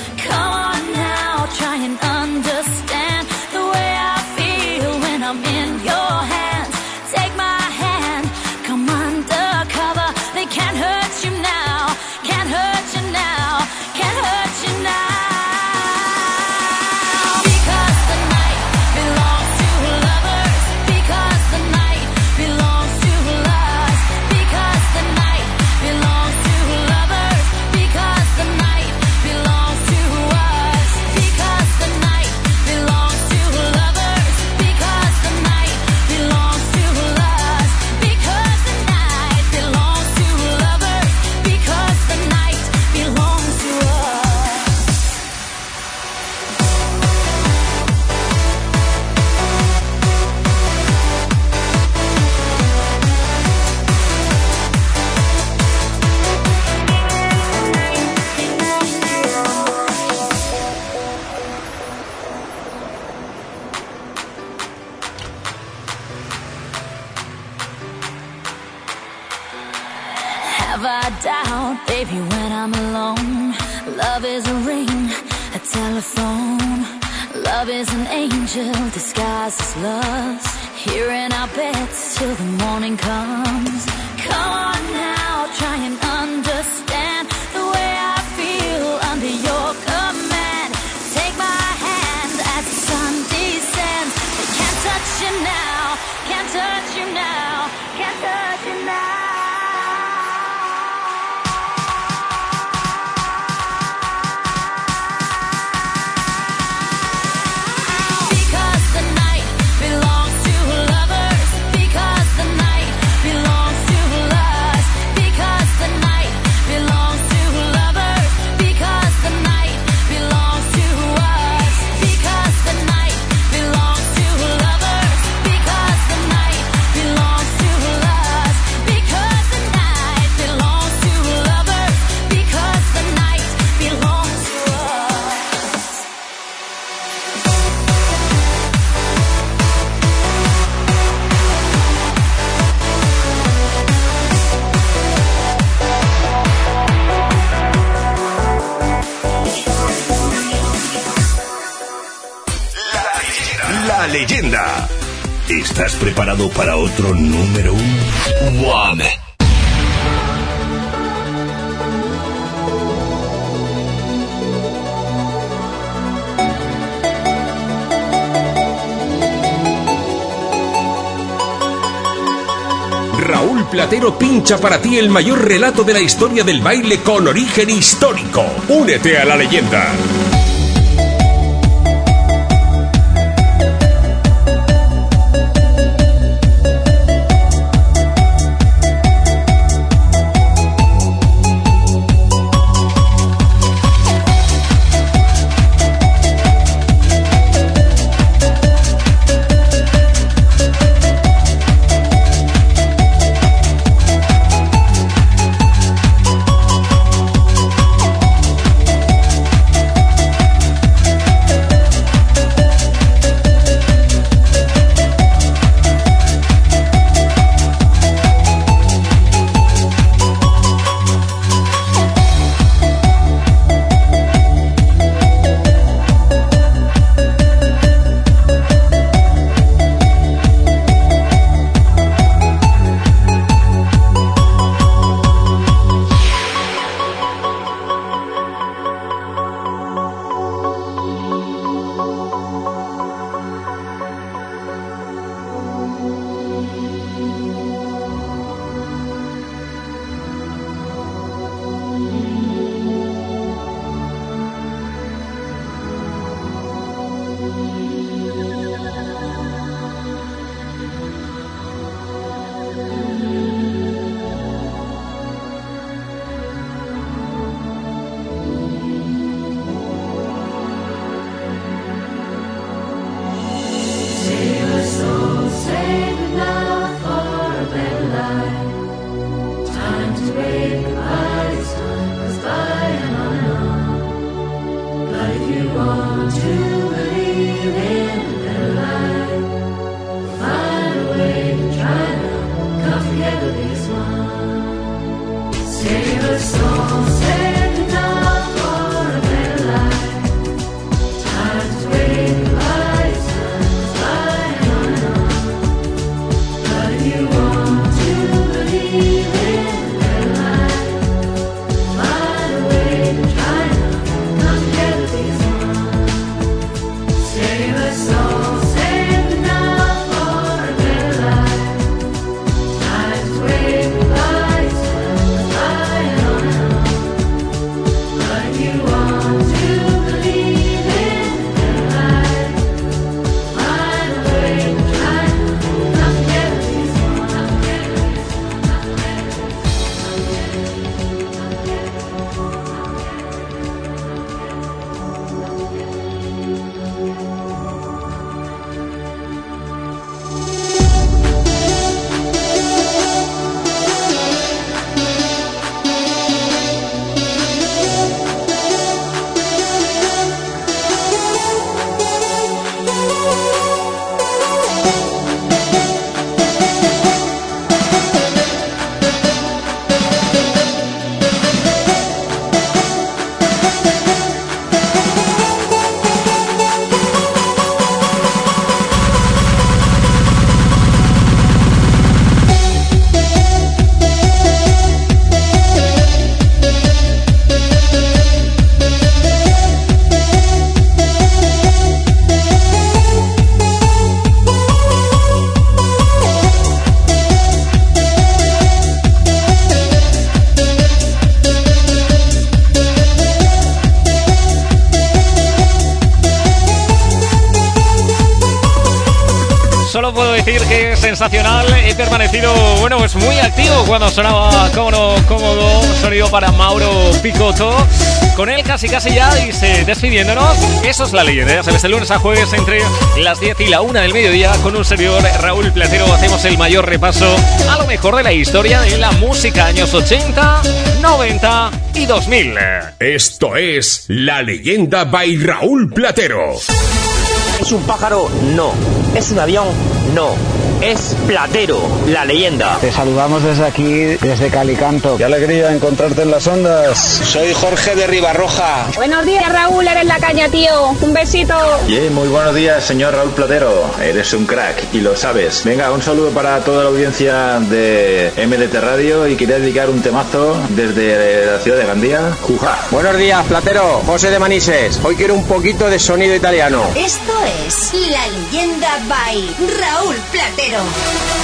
Número uno? Raúl Platero pincha para ti el mayor relato de la historia del baile con origen histórico. Únete a la leyenda. Mauro Picotto. Con él casi casi ya y se despidiéndonos. Eso es la leyenda. Ya sabes, de lunes a jueves entre las 10 y la 1 del mediodía con un servidor Raúl Platero hacemos el mayor repaso a lo mejor de la historia de la música años 80, 90 y 2000. Esto es La Leyenda by Raúl Platero. ¿Es un pájaro? No. ¿Es un avión? No. Es Platero, la leyenda. Te saludamos desde aquí, desde Calicanto. Qué alegría encontrarte en las ondas. Soy Jorge de Ribarroja. Buenos días, Raúl, eres la caña, tío. Un besito. Yeah, muy buenos días, señor Raúl Platero. Eres un crack y lo sabes. Venga, un saludo para toda la audiencia de MDT Radio y quería dedicar un temazo desde la ciudad de Gandía. Juja. Buenos días, Platero. José de Manises. Hoy quiero un poquito de sonido italiano. Esto La Leyenda by Raúl Platero.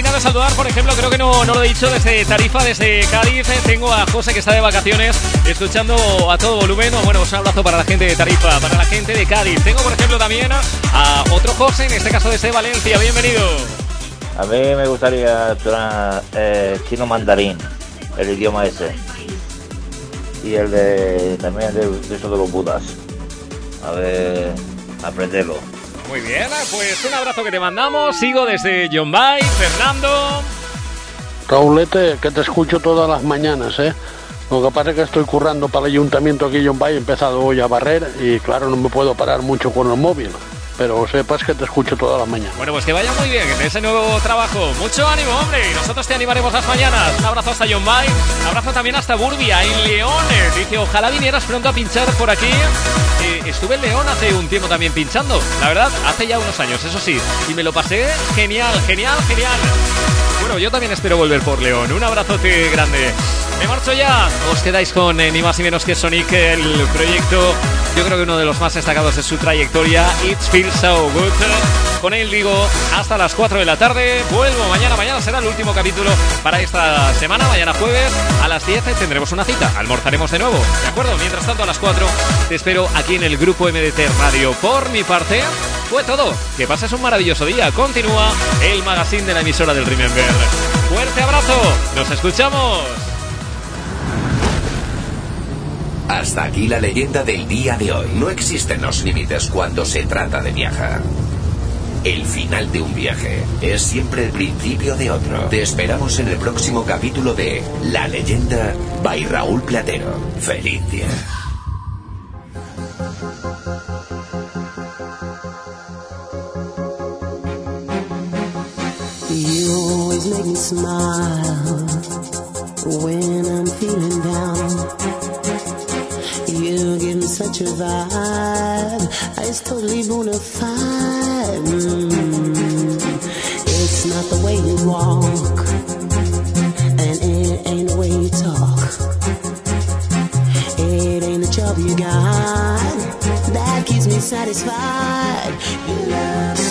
Sin antes saludar, por ejemplo, creo que no, no lo he dicho, desde Tarifa, desde Cádiz, eh, tengo a José que está de vacaciones, escuchando a todo volumen, bueno, un abrazo para la gente de Tarifa, para la gente de Cádiz. Tengo, por ejemplo, también a otro José, en este caso desde Valencia, bienvenido. A mí me gustaría estudiar eh, chino mandarín, el idioma ese. Y el de también de, de eso de los budas. A ver, aprenderlo. Muy bien, pues un abrazo que te mandamos, sigo desde John Bay, Fernando. Raulete, que te escucho todas las mañanas, ¿eh? Lo que pasa es que estoy currando para el ayuntamiento aquí en John Bay, he empezado hoy a barrer y claro, no me puedo parar mucho con el móvil. Pero sepas que te escucho todas las mañanas. Bueno, pues que vaya muy bien en ese nuevo trabajo. Mucho ánimo, hombre. Y nosotros te animaremos las mañanas. Un abrazo hasta John Bay. Un abrazo también hasta Burbia, en León. Dice, ojalá vinieras pronto a pinchar por aquí. Eh, estuve en León hace un tiempo también pinchando. La verdad, hace ya unos años, eso sí. Y me lo pasé genial, genial, genial. Bueno, yo también espero volver por León. Un abrazote grande. Me marcho ya. Os quedáis con eh, ni más ni menos que Sonic, el proyecto, yo creo que uno de los más destacados de su trayectoria. It feels so good. Con él digo hasta las 4 de la tarde. Vuelvo mañana. Mañana será el último capítulo para esta semana. Mañana jueves a las 10 tendremos una cita. Almorzaremos de nuevo. ¿De acuerdo? Mientras tanto, a las 4 te espero aquí en el grupo MDT Radio. Por mi parte, fue todo. Que pases un maravilloso día. Continúa el magazine de la emisora del Remember. Fuerte abrazo. Nos escuchamos. Hasta aquí la leyenda del día de hoy. No existen los límites cuando se trata de viajar. El final de un viaje es siempre el principio de otro. Te esperamos en el próximo capítulo de La leyenda by Raúl Platero. Feliz día. You give me such a vibe, it's totally bona fide. Mm. It's not the way you walk, and it ain't the way you talk. It ain't the job you got that keeps me satisfied. Your love